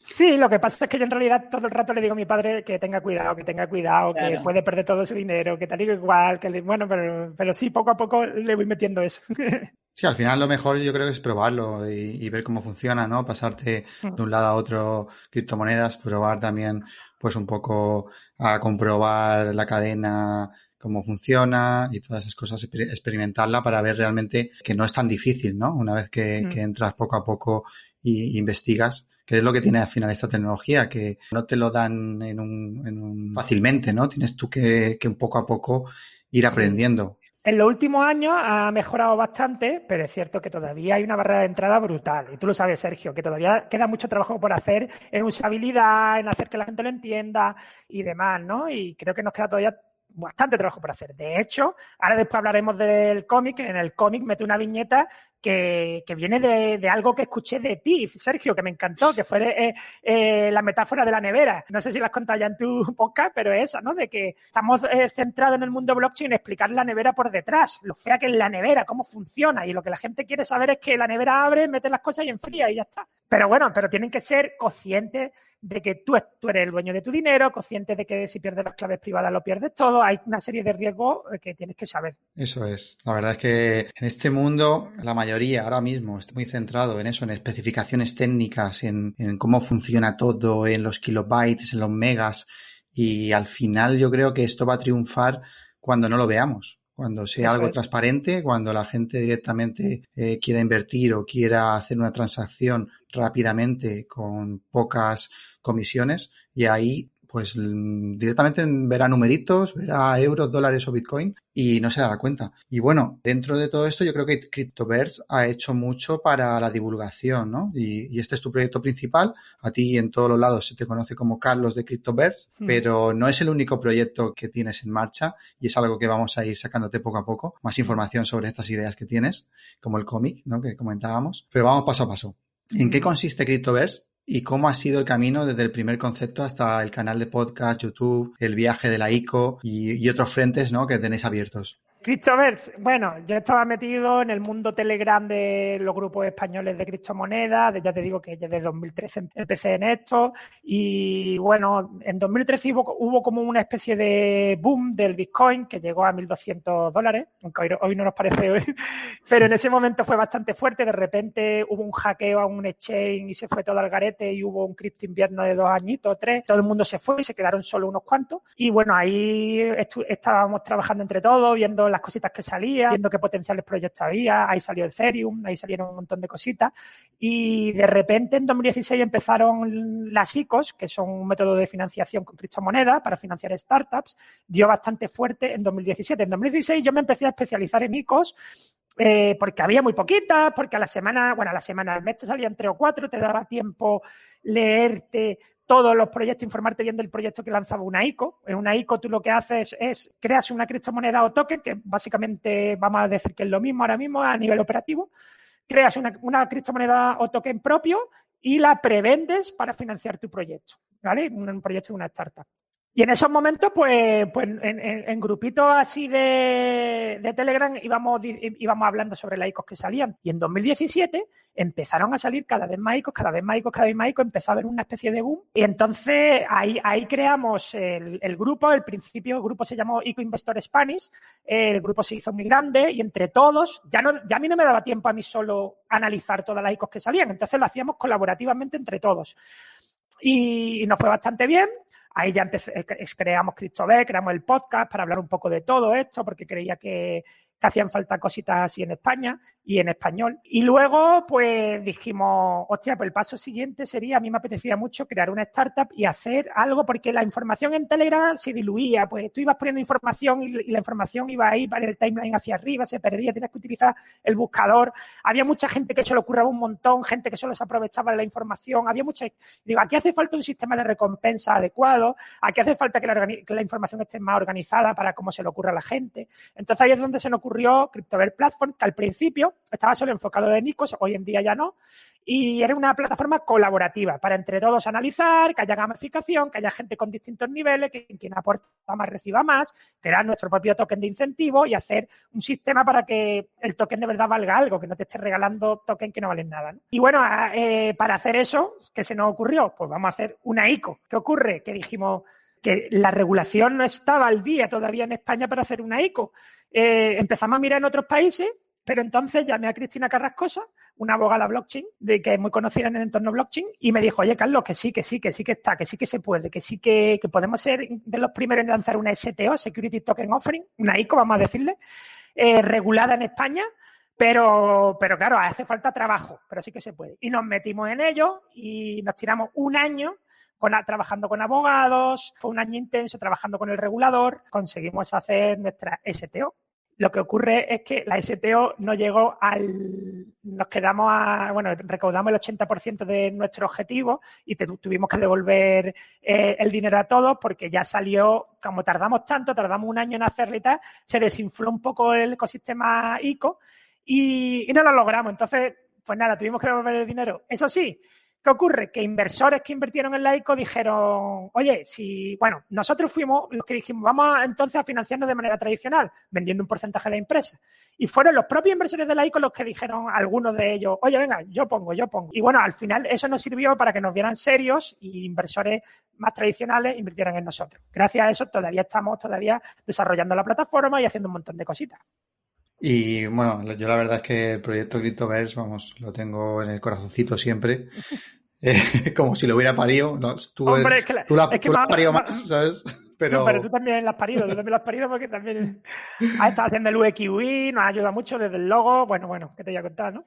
Sí, lo que pasa es que yo en realidad todo el rato le digo a mi padre que tenga cuidado, que tenga cuidado, que puede perder todo su dinero, que tal y igual, que bueno, pero, pero sí, poco a poco le voy metiendo eso. (laughs) Sí, al final lo mejor yo creo que es probarlo y, ver cómo funciona, ¿no? Pasarte mm. de un lado a otro criptomonedas, probar también, pues un poco a comprobar la cadena, cómo funciona y todas esas cosas, experimentarla para ver realmente que no es tan difícil, ¿no? Una vez que, mm. entras poco a poco y investigas, que es lo que tiene al final esta tecnología, que no te lo dan en un, en un fácilmente, ¿no? Tienes tú que, que poco a poco ir aprendiendo. En los últimos años ha mejorado bastante, pero es cierto que todavía hay una barrera de entrada brutal. Y tú lo sabes, Sergio, que todavía queda mucho trabajo por hacer en usabilidad, en hacer que la gente lo entienda y demás, ¿no? Y creo que nos queda todavía bastante trabajo por hacer. De hecho, ahora después hablaremos del cómic. En el cómic mete una viñeta que, viene de, algo que escuché de ti, Sergio, que me encantó, que fue eh, eh, la metáfora de la nevera. No sé si la has contado ya en tu (laughs) podcast, pero es eso, ¿no? De que estamos eh, centrados en el mundo blockchain explicar la nevera por detrás, lo fea que es la nevera, cómo funciona. Y lo que la gente quiere saber es que la nevera abre, mete las cosas y enfría y ya está. Pero bueno, pero tienen que ser conscientes de que tú, tú, eres el dueño de tu dinero, consciente de que si pierdes las claves privadas lo pierdes todo. Hay una serie de riesgos eh, que tienes que saber. Eso es. La verdad es que en este mundo la mayoría ahora mismo está muy centrado en eso, en especificaciones técnicas, en, en cómo funciona todo, en los kilobytes, en los megas. Y al final yo creo que esto va a triunfar cuando no lo veamos cuando sea algo transparente, cuando la gente directamente eh, quiera invertir o quiera hacer una transacción rápidamente con pocas comisiones y ahí pues directamente verá numeritos, verá euros, dólares o bitcoin y no se dará cuenta. Y bueno, dentro de todo esto yo creo que Cryptoverse ha hecho mucho para la divulgación, ¿no? Y, este es tu proyecto principal. A ti en todos los lados se te conoce como Carlos de Cryptoverse, hmm. pero no es el único proyecto que tienes en marcha y es algo que vamos a ir sacándote poco a poco. Más información sobre estas ideas que tienes, como el cómic, ¿no? Que comentábamos. Pero vamos paso a paso. ¿En qué hmm. consiste Cryptoverse? ¿Y cómo ha sido el camino desde el primer concepto hasta el canal de podcast, YouTube, el viaje de la ICO y, otros frentes ¿no? que tenéis abiertos? Cryptoverse, bueno, yo estaba metido en el mundo Telegram de los grupos españoles de criptomonedas, ya te digo que desde 2013 empecé en esto y bueno, en 2013 hubo, como una especie de boom del Bitcoin que llegó a 1.200 dólares, aunque hoy, no nos parece hoy, (laughs) pero en ese momento fue bastante fuerte, de repente hubo un hackeo a un exchange y se fue todo al garete y hubo un cripto invierno de dos añitos, tres, todo el mundo se fue y se quedaron solo unos cuantos y bueno, ahí estábamos trabajando entre todos, viendo las cositas que salían, viendo qué potenciales proyectos había, ahí salió Ethereum, ahí salieron un montón de cositas. Y de repente en 2016 empezaron las ICOs, que son un método de financiación con criptomonedas para financiar startups, dio bastante fuerte en 2017. En 2016 yo me empecé a especializar en ICOs eh, porque había muy poquitas, porque a la semana, bueno, a la semana, al mes te salían tres o cuatro, te daba tiempo leerte todos los proyectos, informarte bien del proyecto que lanzaba una ICO. En una ICO tú lo que haces es creas una criptomoneda o token, que básicamente vamos a decir que es lo mismo ahora mismo a nivel operativo. Creas una, una criptomoneda o token propio y la prevendes para financiar tu proyecto, ¿vale? Un, proyecto de una startup. Y en esos momentos, pues, pues en, grupitos así de, de, Telegram íbamos, íbamos hablando sobre las ICOs que salían. Y en 2017 empezaron a salir cada vez más ICOs, cada vez más ICOs, cada vez más ICOs, empezó a haber una especie de boom. Y entonces ahí, ahí creamos el, el grupo, el principio, el grupo se llamó ICO Investor Spanish, el grupo se hizo muy grande y entre todos, ya, no, ya a mí no me daba tiempo a mí solo analizar todas las ICOs que salían, entonces lo hacíamos colaborativamente entre todos. Y nos fue bastante bien. Ahí ya empecé, eh, creamos CryptoB, creamos el podcast para hablar un poco de todo esto, porque creía que, que hacían falta cositas así en España y en español. Y luego, pues dijimos, hostia, pues el paso siguiente sería, a mí me apetecía mucho crear una startup y hacer algo, porque la información en Telegram se diluía, pues tú ibas poniendo información y, la información iba ahí para el timeline hacia arriba, se perdía, tienes que utilizar el buscador. Había mucha gente que se lo curraba un montón, gente que solo se aprovechaba de la información, había mucha... Digo, aquí hace falta un sistema de recompensa adecuado, aquí hace falta que la, que la información esté más organizada para cómo se le ocurra a la gente. Entonces ahí es donde se nos ocurrió ocurrió CryptoBear Platform, que al principio estaba solo enfocado en Nicos, hoy en día ya no, y era una plataforma colaborativa para entre todos analizar, que haya gamificación, que haya gente con distintos niveles, que quien aporta más reciba más, crear nuestro propio token de incentivo y hacer un sistema para que el token de verdad valga algo, que no te esté regalando token que no valen nada. Y bueno, eh, para hacer eso, ¿qué se nos ocurrió? Pues vamos a hacer una ICO. ¿Qué ocurre? Que dijimos, que la regulación no estaba al día todavía en España para hacer una ICO. Eh, empezamos a mirar en otros países, pero entonces llamé a Cristina Carrascosa, una abogada blockchain, de que es muy conocida en el entorno blockchain, y me dijo, oye, Carlos, que sí, que sí, que sí que está, que sí que se puede, que sí que, podemos ser de los primeros en lanzar una STO, Security Token Offering, una ICO, vamos a decirle, eh, regulada en España, pero, pero claro, hace falta trabajo, pero sí que se puede. Y nos metimos en ello y nos tiramos un año trabajando con abogados, fue un año intenso trabajando con el regulador, conseguimos hacer nuestra STO. Lo que ocurre es que la STO no llegó al. Nos quedamos a. Bueno, recaudamos el 80% de nuestro objetivo y tuvimos que devolver eh, el dinero a todos porque ya salió. Como tardamos tanto, tardamos un año en hacerlo y tal, se desinfló un poco el ecosistema ICO y no lo logramos. Entonces, pues nada, tuvimos que devolver el dinero. Eso sí, ¿Qué ocurre? Que inversores que invirtieron en la ICO dijeron, oye, si, bueno, nosotros fuimos los que dijimos, vamos entonces a financiarnos de manera tradicional, vendiendo un porcentaje de la empresa. Y fueron los propios inversores de la ICO los que dijeron, algunos de ellos, oye, venga, yo pongo, yo pongo. Y bueno, al final eso nos sirvió para que nos vieran serios y inversores más tradicionales invirtieran en nosotros. Gracias a eso todavía estamos todavía desarrollando la plataforma y haciendo un montón de cositas. Y bueno, yo la verdad es que el proyecto Cryptoverse, vamos, lo tengo en el corazoncito siempre. (laughs) Eh, (laughs) como si lo hubiera parido. No, tú, Hombre, es que la, tú la, es que más, más, ¿sabes? (laughs) Pero... pero tú también la has parido, tú también la has parido porque también has estado haciendo el UXUI, nos ayuda mucho desde el logo. Bueno, bueno, ¿qué te voy a contar, no?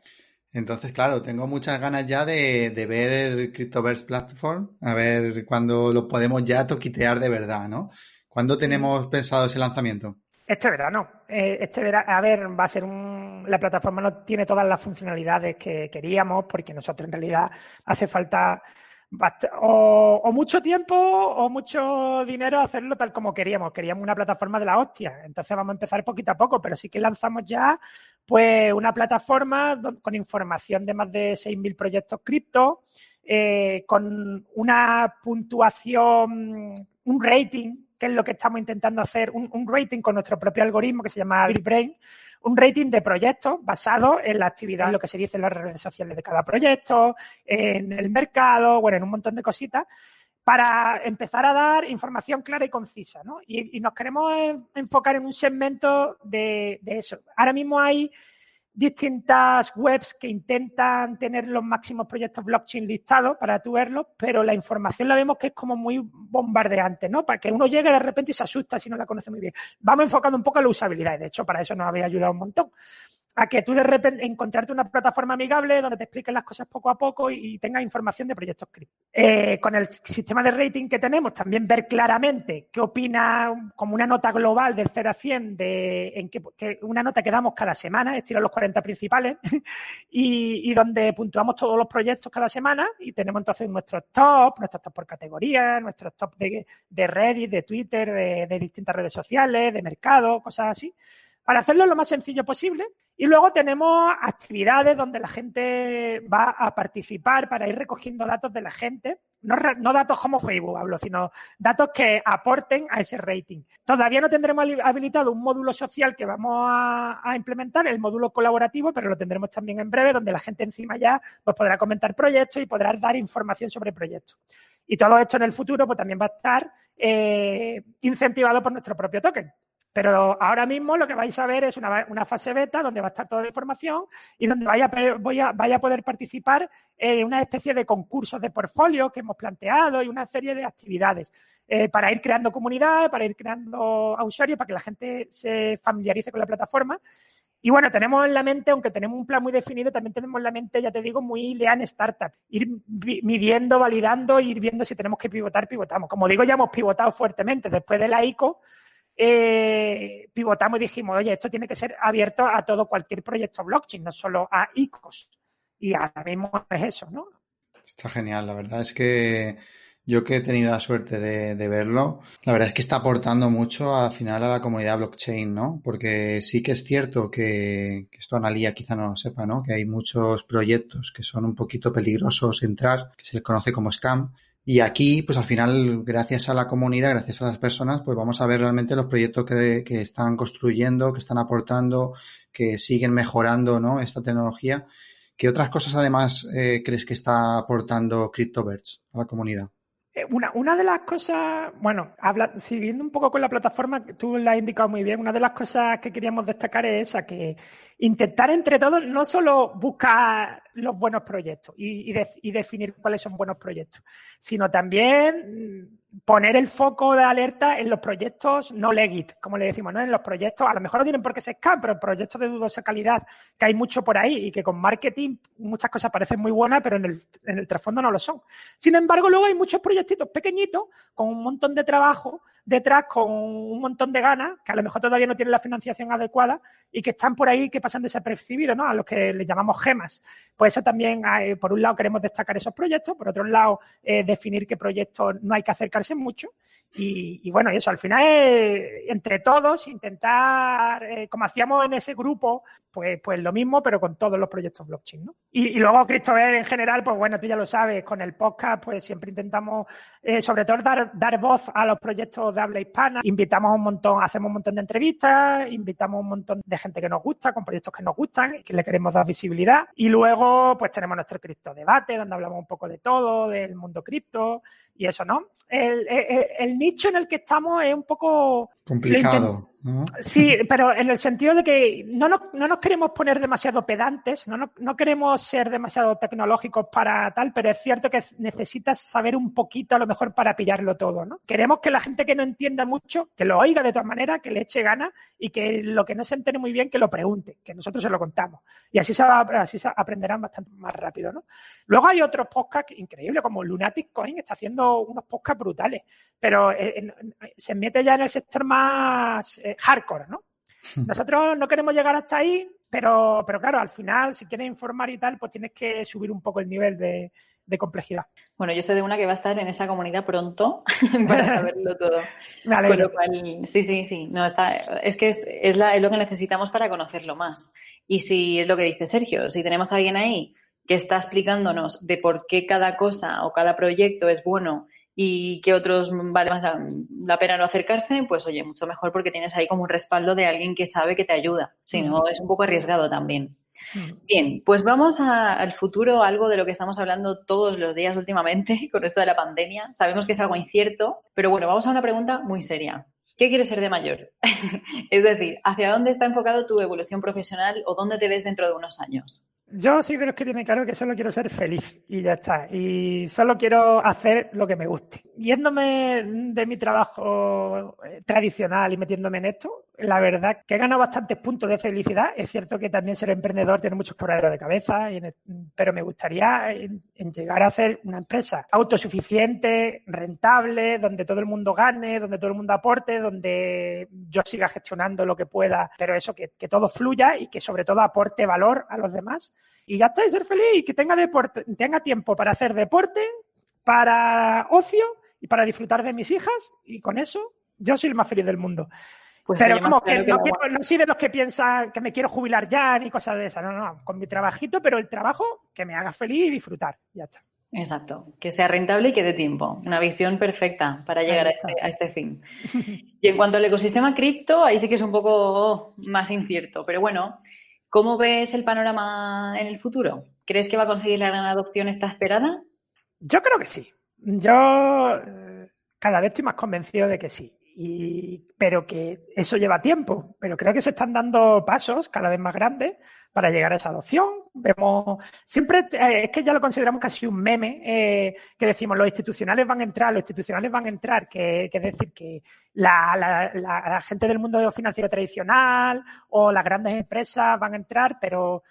Entonces, claro, tengo muchas ganas ya de, de ver el Cryptoverse Platform, a ver cuándo lo podemos ya toquitear de verdad, ¿no? ¿Cuándo tenemos pensado ese lanzamiento? Este verano. Eh, este verano, a ver, va a ser un. La plataforma no tiene todas las funcionalidades que queríamos, porque nosotros en realidad hace falta o, o, mucho tiempo o mucho dinero hacerlo tal como queríamos. Queríamos una plataforma de la hostia. Entonces vamos a empezar poquito a poco, pero sí que lanzamos ya pues una plataforma con información de más de 6.000 proyectos cripto, eh, con una puntuación, un rating, que es lo que estamos intentando hacer, un, rating con nuestro propio algoritmo que se llama Brain, un rating de proyectos basado en la actividad, en lo que se dice en las redes sociales de cada proyecto, en el mercado, bueno, en un montón de cositas, para empezar a dar información clara y concisa, ¿no? Y, nos queremos enfocar en un segmento de eso. Ahora mismo hay distintas webs que intentan tener los máximos proyectos blockchain listados para tú verlos, pero la información la vemos que es como muy bombardeante, ¿no? Para que uno llegue de repente y se asusta si no la conoce muy bien. Vamos enfocando un poco a la usabilidad de hecho para eso nos había ayudado un montón a que tú de repente encontrarte una plataforma amigable donde te expliquen las cosas poco a poco y, tengas información de proyectos cripto. Eh, con el sistema de rating que tenemos, también ver claramente qué opina como una nota global del 0 a 100, de, en que, una nota que damos cada semana, estilo los 40 principales, (laughs) y, y, donde puntuamos todos los proyectos cada semana y tenemos entonces nuestros top, nuestros top por categoría, nuestros top de, de Reddit, de Twitter, de distintas redes sociales, de mercado, cosas así para hacerlo lo más sencillo posible. Y luego tenemos actividades donde la gente va a participar para ir recogiendo datos de la gente. No, datos como Facebook hablo, sino datos que aporten a ese rating. Todavía no tendremos habilitado un módulo social que vamos a, implementar, el módulo colaborativo, pero lo tendremos también en breve, donde la gente encima ya pues, podrá comentar proyectos y podrá dar información sobre proyectos. Y todo esto en el futuro pues, también va a estar eh, incentivado por nuestro propio token. Pero ahora mismo lo que vais a ver es una, una, fase beta donde va a estar toda la información y donde vaya, voy a, vaya a poder participar en una especie de concursos de portfolio que hemos planteado y una serie de actividades eh, para ir creando comunidad, para ir creando a usuarios, para que la gente se familiarice con la plataforma. Y bueno, tenemos en la mente, aunque tenemos un plan muy definido, también tenemos en la mente, ya te digo, muy lean startup. Ir midiendo, validando, ir viendo si tenemos que pivotar, pivotamos. Como digo, ya hemos pivotado fuertemente después de la ICO eh, pivotamos y dijimos, oye, esto tiene que ser abierto a todo cualquier proyecto blockchain, no solo a ICOs. Y ahora mismo es eso, ¿no? Está genial, la verdad es que yo que he tenido la suerte de, verlo, la verdad es que está aportando mucho al final a la comunidad blockchain, ¿no? Porque sí que es cierto que, que esto Analia quizá no lo sepa, ¿no? Que hay muchos proyectos que son un poquito peligrosos entrar, que se les conoce como scam, y aquí, pues al final, gracias a la comunidad, gracias a las personas, pues vamos a ver realmente los proyectos que, están construyendo, que están aportando, que siguen mejorando, ¿no? Esta tecnología. ¿Qué otras cosas además eh, crees que está aportando CryptoBirds a la comunidad? Eh, una, una, de las cosas, bueno, habla, siguiendo un poco con la plataforma, tú la has indicado muy bien, una de las cosas que queríamos destacar es esa, que intentar entre todos no solo buscar los buenos proyectos y, y, de, y definir cuáles son buenos proyectos, sino también poner el foco de alerta en los proyectos no legit, como le decimos, ¿no? En los proyectos, a lo mejor no tienen por qué ser scam, pero proyectos de dudosa calidad, que hay mucho por ahí y que con marketing muchas cosas parecen muy buenas, pero en el, en el trasfondo no lo son. Sin embargo, luego hay muchos proyectitos pequeñitos con un montón de trabajo detrás, con un montón de ganas, que a lo mejor todavía no tienen la financiación adecuada y que están por ahí que pasan desapercibidos, ¿no? A los que les llamamos gemas. Pues eso también, eh, por un lado, queremos destacar esos proyectos, por otro lado, eh, definir qué proyectos no hay que acercarse mucho. Y, y bueno, eso, al final es, entre todos, intentar, eh, como hacíamos en ese grupo, pues, pues lo mismo, pero con todos los proyectos blockchain, ¿no? Y, y luego, Christopher, en general, pues bueno, tú ya lo sabes, con el podcast, pues siempre intentamos, eh, sobre todo, dar, dar voz a los proyectos de habla hispana. Invitamos un montón, hacemos un montón de entrevistas, invitamos un montón de gente que nos gusta, con proyectos que nos gustan y que le queremos dar visibilidad. Y luego, pues tenemos nuestro cripto debate, donde hablamos un poco de todo, del mundo cripto y eso, ¿no? Eh, el, nicho en el que estamos es un poco complicado. Sí, pero en el sentido de que no nos, no nos queremos poner demasiado pedantes, no, no, queremos ser demasiado tecnológicos para tal, pero es cierto que necesitas saber un poquito a lo mejor para pillarlo todo, ¿no? Queremos que la gente que no entienda mucho, que lo oiga de todas maneras, que le eche ganas y que lo que no se entere muy bien, que lo pregunte, que nosotros se lo contamos. Y así se, así se aprenderán bastante más rápido, ¿no? Luego hay otros podcasts increíbles, como Lunatic Coin, está haciendo unos podcasts brutales, pero eh, se mete ya en el sector más... Eh, hardcore, ¿no? Nosotros no queremos llegar hasta ahí, pero, pero claro, al final, si quieres informar y tal, pues tienes que subir un poco el nivel de, complejidad. Bueno, yo sé de una que va a estar en esa comunidad pronto (laughs) para (laughs) saberlo todo. sí, sí, sí. No, está, es que es, es, la, es lo que necesitamos para conocerlo más. Y si es lo que dice Sergio, si tenemos a alguien ahí que está explicándonos de por qué cada cosa o cada proyecto es bueno y que otros vale más la pena no acercarse, pues oye, mucho mejor porque tienes ahí como un respaldo de alguien que sabe que te ayuda. Si no, es un poco arriesgado también. Bien, pues vamos al futuro, algo de lo que estamos hablando todos los días últimamente (laughs) con esto de la pandemia. Sabemos que es algo incierto, pero bueno, vamos a una pregunta muy seria. ¿Qué quieres ser de mayor? (laughs) es decir, ¿hacia dónde está enfocado tu evolución profesional o dónde te ves dentro de unos años? Yo soy de los que tiene claro que solo quiero ser feliz y ya está. Y solo quiero hacer lo que me guste. Yéndome de mi trabajo eh, tradicional y metiéndome en esto, la verdad que he ganado bastantes puntos de felicidad. Es cierto que también ser emprendedor tiene muchos quebraderos de cabeza, pero me gustaría en, llegar a hacer una empresa autosuficiente, rentable, donde todo el mundo gane, donde todo el mundo aporte, donde yo siga gestionando lo que pueda, pero eso, que todo fluya y que sobre todo aporte valor a los demás y ya está, y ser feliz y que tenga, deporte, tenga tiempo para hacer deporte, para ocio y para disfrutar de mis hijas y con eso yo soy el más feliz del mundo. Pues Pero como que, no, soy de los que piensan que me quiero jubilar ya ni cosas de esas. No, no, con mi trabajito, pero el trabajo que me haga feliz y disfrutar. Ya está. Exacto, que sea rentable y que dé tiempo. Una visión perfecta para llegar a este, a este, fin. (laughs) Y en cuanto al ecosistema cripto, ahí sí que es un poco más incierto. Pero bueno, ¿Cómo ves el panorama en el futuro? ¿Crees que va a conseguir la gran adopción esta esperada? Yo creo que sí. Yo eh, cada vez estoy más convencido de que sí. Y, pero que eso lleva tiempo. Pero creo que se están dando pasos cada vez más grandes para llegar a esa adopción. Vemos, siempre eh, es que ya lo consideramos casi un meme, eh, que decimos los institucionales van a entrar, los institucionales van a entrar, que, es decir, que la, la, gente del mundo financiero tradicional o las grandes empresas van a entrar, pero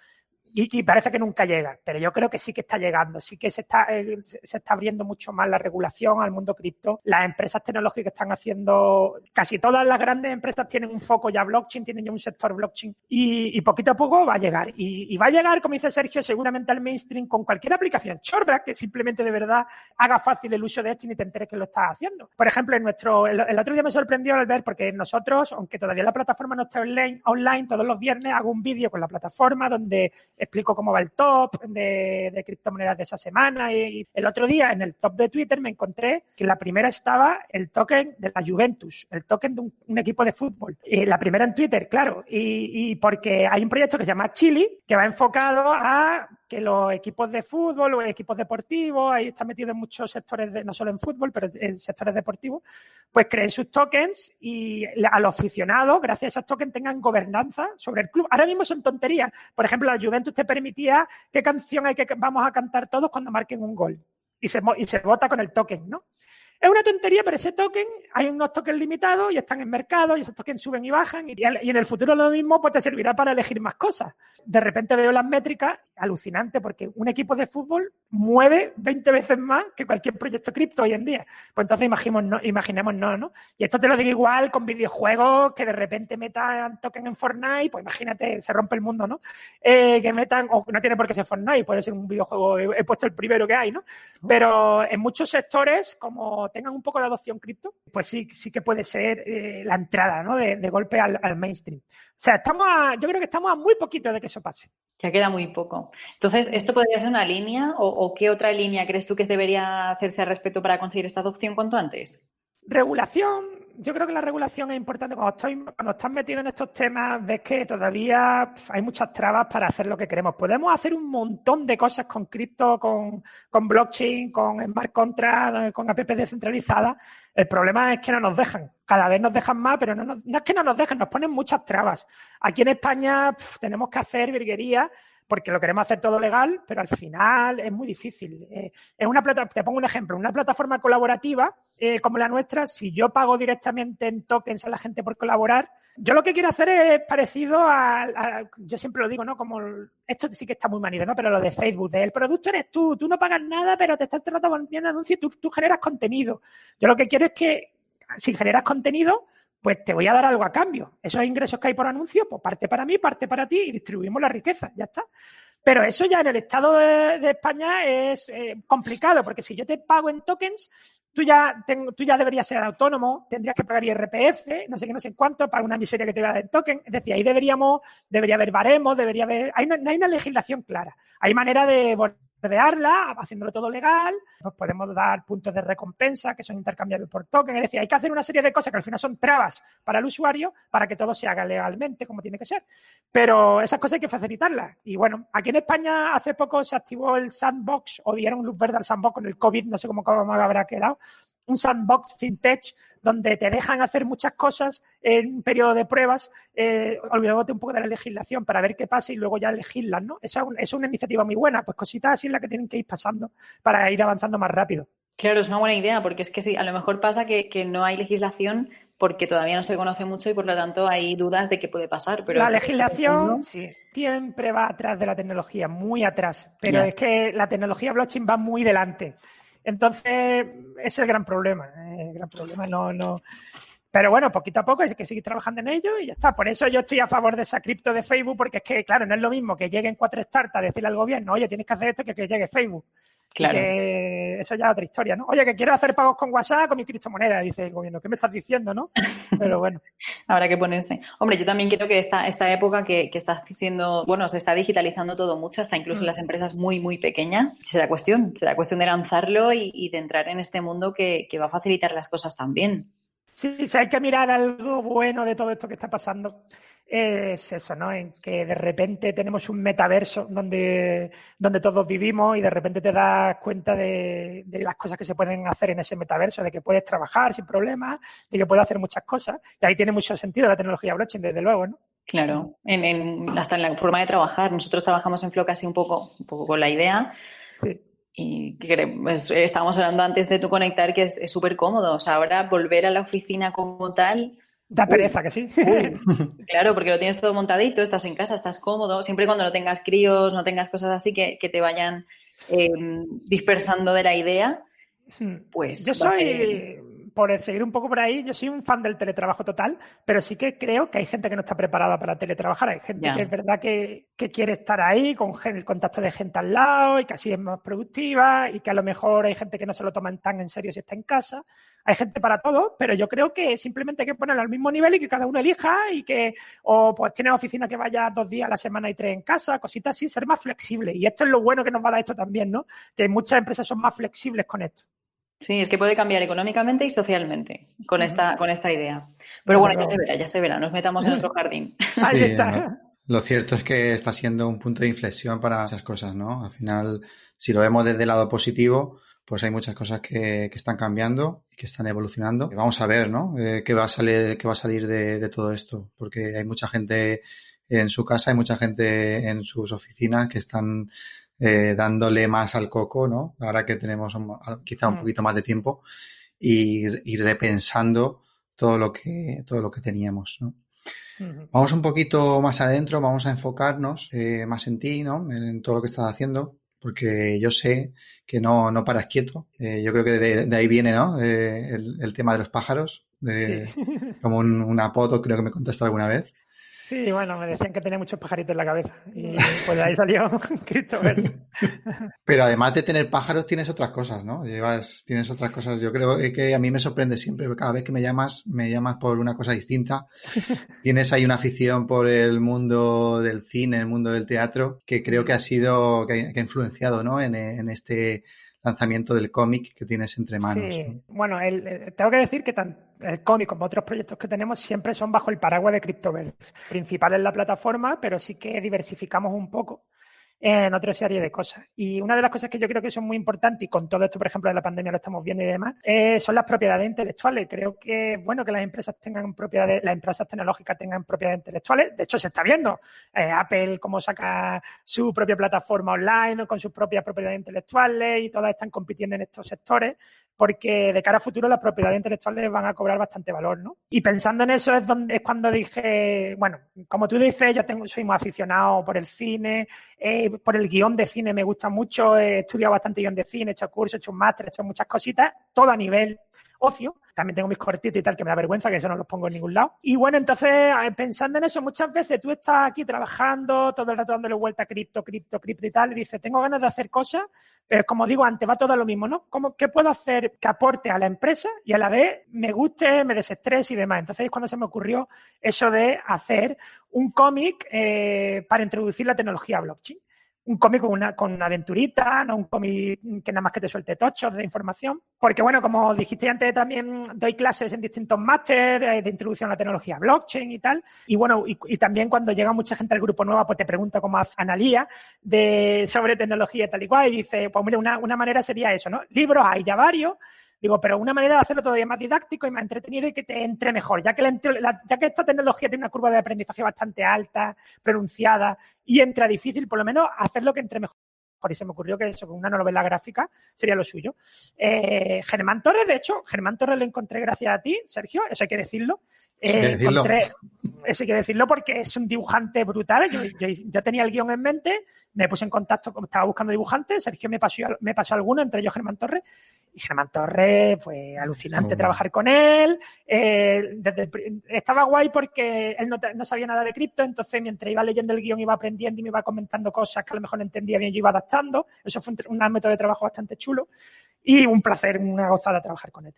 y, parece que nunca llega, pero yo creo que sí que está llegando, sí que se está, eh, se está abriendo mucho más la regulación al mundo cripto. Las empresas tecnológicas están haciendo, casi todas las grandes empresas tienen un foco ya blockchain, tienen ya un sector blockchain y, poquito a poco va a llegar. Y, va a llegar, como dice Sergio, seguramente al mainstream con cualquier aplicación shortback que simplemente de verdad haga fácil el uso de esto y ni te enteres que lo estás haciendo. Por ejemplo, en nuestro, el, otro día me sorprendió al ver, porque nosotros, aunque todavía la plataforma no está online, online todos los viernes hago un vídeo con la plataforma donde explico cómo va el top de, criptomonedas de esa semana. Y, el otro día en el top de Twitter me encontré que la primera estaba el token de la Juventus, el token de un, equipo de fútbol. Y la primera en Twitter, claro. Y, porque hay un proyecto que se llama Chili, que va enfocado a que los equipos de fútbol o equipos deportivos, ahí está metido en muchos sectores, de, no solo en fútbol, pero en sectores deportivos, pues creen sus tokens y a los aficionados, gracias a esos tokens, tengan gobernanza sobre el club. Ahora mismo son tonterías. Por ejemplo, la Juventus te permitía qué canción hay que vamos a cantar todos cuando marquen un gol. Y se, y se vota con el token, ¿no? Es una tontería, pero ese token, hay unos tokens limitados y están en mercado y esos tokens suben y bajan y, en el futuro lo mismo pues te servirá para elegir más cosas. De repente veo las métricas, alucinante, porque un equipo de fútbol mueve 20 veces más que cualquier proyecto cripto hoy en día. Pues entonces imaginemos no, imaginemos no, ¿no? Y esto te lo digo igual con videojuegos que de repente metan token en Fortnite, pues imagínate, se rompe el mundo, ¿no? Eh, que metan, o no tiene por qué ser Fortnite, puede ser un videojuego, he, he puesto el primero que hay, ¿no? Pero en muchos sectores, como tengan un poco de adopción cripto, pues sí, sí que puede ser eh, la entrada ¿no? de, golpe al, mainstream. O sea, estamos yo creo que estamos a muy poquito de que eso pase. Ya queda muy poco. Entonces, ¿esto podría ser una línea o, qué otra línea crees tú que debería hacerse al respecto para conseguir esta adopción cuanto antes? Regulación, yo creo que la regulación es importante. Cuando, estoy, cuando estás metido en estos temas, ves que todavía hay muchas trabas para hacer lo que queremos. Podemos hacer un montón de cosas con cripto, con, con blockchain, con smart contract, con app descentralizada. El problema es que no nos dejan. Cada vez nos dejan más, pero no, no, es que no nos dejen, nos ponen muchas trabas. Aquí en España tenemos que hacer virguería porque lo queremos hacer todo legal, pero al final es muy difícil. Eh, es una plata, te pongo un ejemplo, una plataforma colaborativa eh, como la nuestra, si yo pago directamente en tokens a la gente por colaborar, yo lo que quiero hacer es parecido a, yo siempre lo digo, ¿no? Como esto sí que está muy manido, ¿no? Pero lo de Facebook, de el producto eres tú, tú no pagas nada, pero te están tratando bien anuncios, tú, tú generas contenido. Yo lo que quiero es que si generas contenido, pues te voy a dar algo a cambio. Esos ingresos que hay por anuncio, pues parte para mí, parte para ti y distribuimos la riqueza, ya está. Pero eso ya en el Estado de, España es eh, complicado, porque si yo te pago en tokens, tú ya, tú ya deberías ser autónomo, tendrías que pagar IRPF, no sé qué, no sé cuánto, para una miseria que te va a dar en token. Es decir, ahí deberíamos, debería haber baremos, debería haber, hay, no, hay una legislación clara. Hay manera de, crearla, haciéndolo todo legal, nos podemos dar puntos de recompensa que son intercambiables por token, es decir, hay que hacer una serie de cosas que al final son trabas para el usuario para que todo se haga legalmente como tiene que ser. Pero esas cosas hay que facilitarlas. Y bueno, aquí en España hace poco se activó el sandbox o dieron luz verde al sandbox con el COVID, no sé cómo habrá quedado, un sandbox fintech donde te dejan hacer muchas cosas en un periodo de pruebas, eh, olvidándote un poco de la legislación para ver qué pasa y luego ya legislan, ¿no? Esa es una iniciativa muy buena, pues cositas así en las que tienen que ir pasando para ir avanzando más rápido. Claro, es una buena idea, porque es que sí, a lo mejor pasa que, no hay legislación porque todavía no se conoce mucho y por lo tanto hay dudas de qué puede pasar. Pero la legislación sí, siempre va atrás de la tecnología, muy atrás, pero es que la tecnología blockchain va muy delante. Entonces, ese es el gran problema. ¿eh? El gran problema no, no. Pero bueno, poquito a poco hay que seguir trabajando en ello y ya está. Por eso yo estoy a favor de esa cripto de Facebook, porque es que, claro, no es lo mismo que lleguen cuatro startups a decirle al gobierno, oye, tienes que hacer esto, que que llegue Facebook. Claro. eso ya es otra historia, ¿no? Oye, que quiero hacer pagos con WhatsApp con mi criptomoneda, dice el gobierno. ¿Qué me estás diciendo, no? (laughs) Pero bueno. Habrá que ponerse. Hombre, yo también creo que esta, esta época que, que está siendo, bueno, se está digitalizando todo mucho, hasta incluso en mm. las empresas muy, muy pequeñas, será cuestión, será cuestión de lanzarlo y, de entrar en este mundo que, que va a facilitar las cosas también. Sí, sí, hay que mirar algo bueno de todo esto que está pasando es eso, ¿no? En que de repente tenemos un metaverso donde, donde todos vivimos y de repente te das cuenta de, de, las cosas que se pueden hacer en ese metaverso, de que puedes trabajar sin problemas, de que puedes hacer muchas cosas. Y ahí tiene mucho sentido la tecnología blockchain, desde luego, ¿no? Claro, en, en, hasta en la forma de trabajar. Nosotros trabajamos en Flow casi un poco, un poco con la idea. Sí y pues, estábamos hablando antes de tu conectar que es súper cómodo. O sea, ahora volver a la oficina como tal, Da pereza, que sí. (laughs) claro, porque lo tienes todo montadito, estás en casa, estás cómodo. Siempre cuando no tengas críos, no tengas cosas así que, te vayan em, dispersando de la idea, hmm. pues. Yo soy, por seguir un poco por ahí, yo soy un fan del teletrabajo total, pero sí que creo que hay gente que no está preparada para teletrabajar. Hay gente que es verdad que, quiere estar ahí con el contacto de gente al lado y que así es más productiva y que a lo mejor hay gente que no se lo toma tan en serio si está en casa hay gente para todo, pero yo creo que simplemente hay que ponerlo al mismo nivel y que cada uno elija y que, o pues tiene oficina que vaya dos días a la semana y tres en casa, cositas así, ser más flexible. Y esto es lo bueno que nos va a dar esto también, ¿no? Que muchas empresas son más flexibles con esto. Sí, es que puede cambiar económicamente y socialmente con esta, con esta idea. Pero bueno, ya se verá, ya se verá, nos metamos en otro jardín. (laughs) Ahí está. Lo cierto es que está siendo un punto de inflexión para esas cosas, ¿no? Al final, si lo vemos desde el lado positivo, pues hay muchas cosas que, que, están cambiando y que están evolucionando. Vamos a ver, ¿no? Eh, ¿Qué va a salir, qué va a salir de, de, todo esto? Porque hay mucha gente en su casa, hay mucha gente en sus oficinas que están eh, dándole más al coco, ¿no? Ahora que tenemos quizá un mm. poquito más de tiempo y, y, repensando todo lo que, todo lo que teníamos, ¿no? Vamos un poquito más adentro, vamos a enfocarnos eh, más en ti, ¿no? En, todo lo que estás haciendo porque yo sé que no, no paras quieto. Eh, yo creo que de, ahí viene ¿no? Eh, el, tema de los pájaros, como un, un, apodo, creo que me contaste alguna vez. Sí, bueno, me decían que tenía muchos pajaritos en la cabeza y pues de ahí salió (laughs) Christopher. Pero además de tener pájaros tienes otras cosas, ¿no? Llevas, tienes otras cosas. Yo creo que a mí me sorprende siempre, cada vez que me llamas, me llamas por una cosa distinta. (laughs) Tienes ahí una afición por el mundo del cine, el mundo del teatro, que creo que ha sido, que ha influenciado, ¿no? En, en este lanzamiento del cómic que tienes entre manos. Sí. Bueno, tengo que decir que tanto el cómic como otros proyectos que tenemos siempre son bajo el paraguas de CryptoVerse. Principal en la plataforma, pero sí que diversificamos un poco en otra serie de cosas. Y una de las cosas que yo creo que son muy importantes, y con todo esto, por ejemplo, de la pandemia lo estamos viendo y demás, eh, son las propiedades intelectuales. Creo que es bueno que las empresas tengan propiedades, las empresas tecnológicas tengan propiedades intelectuales. De hecho, se está viendo. Eh, Apple cómo saca su propia plataforma online con sus propias propiedades intelectuales y todas están compitiendo en estos sectores porque de cara a futuro las propiedades intelectuales van a cobrar bastante valor, ¿no? Y pensando en eso es, donde, es cuando dije, bueno, como tú dices, yo tengo, soy muy aficionado por el cine, eh, por el guion de cine me gusta mucho, he estudiado bastante guion de cine, he hecho cursos, he hecho un máster, he hecho muchas cositas, todo a nivel ocio. También tengo mis cortitos y tal, que me da vergüenza, que eso no los pongo en ningún lado. Y bueno, entonces, pensando en eso, muchas veces tú estás aquí trabajando, todo el rato dándole vuelta a cripto, cripto, cripto y tal, y dices, tengo ganas de hacer cosas, pero como digo antes, va todo lo mismo, ¿no? ¿Cómo, ¿Qué puedo hacer que aporte a la empresa y a la vez me guste, me desestrese y demás? Entonces es cuando se me ocurrió eso de hacer un cómic eh, para introducir la tecnología blockchain un cómic con una, con una aventurita, no un cómic que nada más que te suelte tochos de información. Porque, bueno, como dijiste antes, también doy clases en distintos másteres de introducción a la tecnología blockchain y tal. Y bueno, y, también cuando llega mucha gente al grupo nuevo, pues te pregunta hace analía de, sobre tecnología y tal y cual. Y dice, pues mira, una, una manera sería eso, ¿no? Libros hay ya varios, Digo, pero una manera de hacerlo todavía más didáctico y más entretenido y que te entre mejor, ya que, ya que esta tecnología tiene una curva de aprendizaje bastante alta, pronunciada y entra difícil, por lo menos hacerlo que entre mejor y se me ocurrió que eso, con una novela gráfica, sería lo suyo. Eh, Germán Torres, de hecho, Germán Torres lo encontré gracias a ti, Sergio, eso hay que decirlo. Eh, eso hay que decirlo porque es un dibujante brutal. Yo, tenía el guion en mente, me puse en contacto, estaba buscando dibujantes, Sergio me pasó, me pasó alguno, entre ellos Germán Torres, y Germán Torres, pues alucinante trabajar con él. Eh, estaba guay porque él no, sabía nada de cripto, entonces mientras iba leyendo el guion iba aprendiendo y me iba comentando cosas que a lo mejor no entendía bien, yo iba adaptando. Eso fue un, un método de trabajo bastante chulo y un placer, una gozada trabajar con él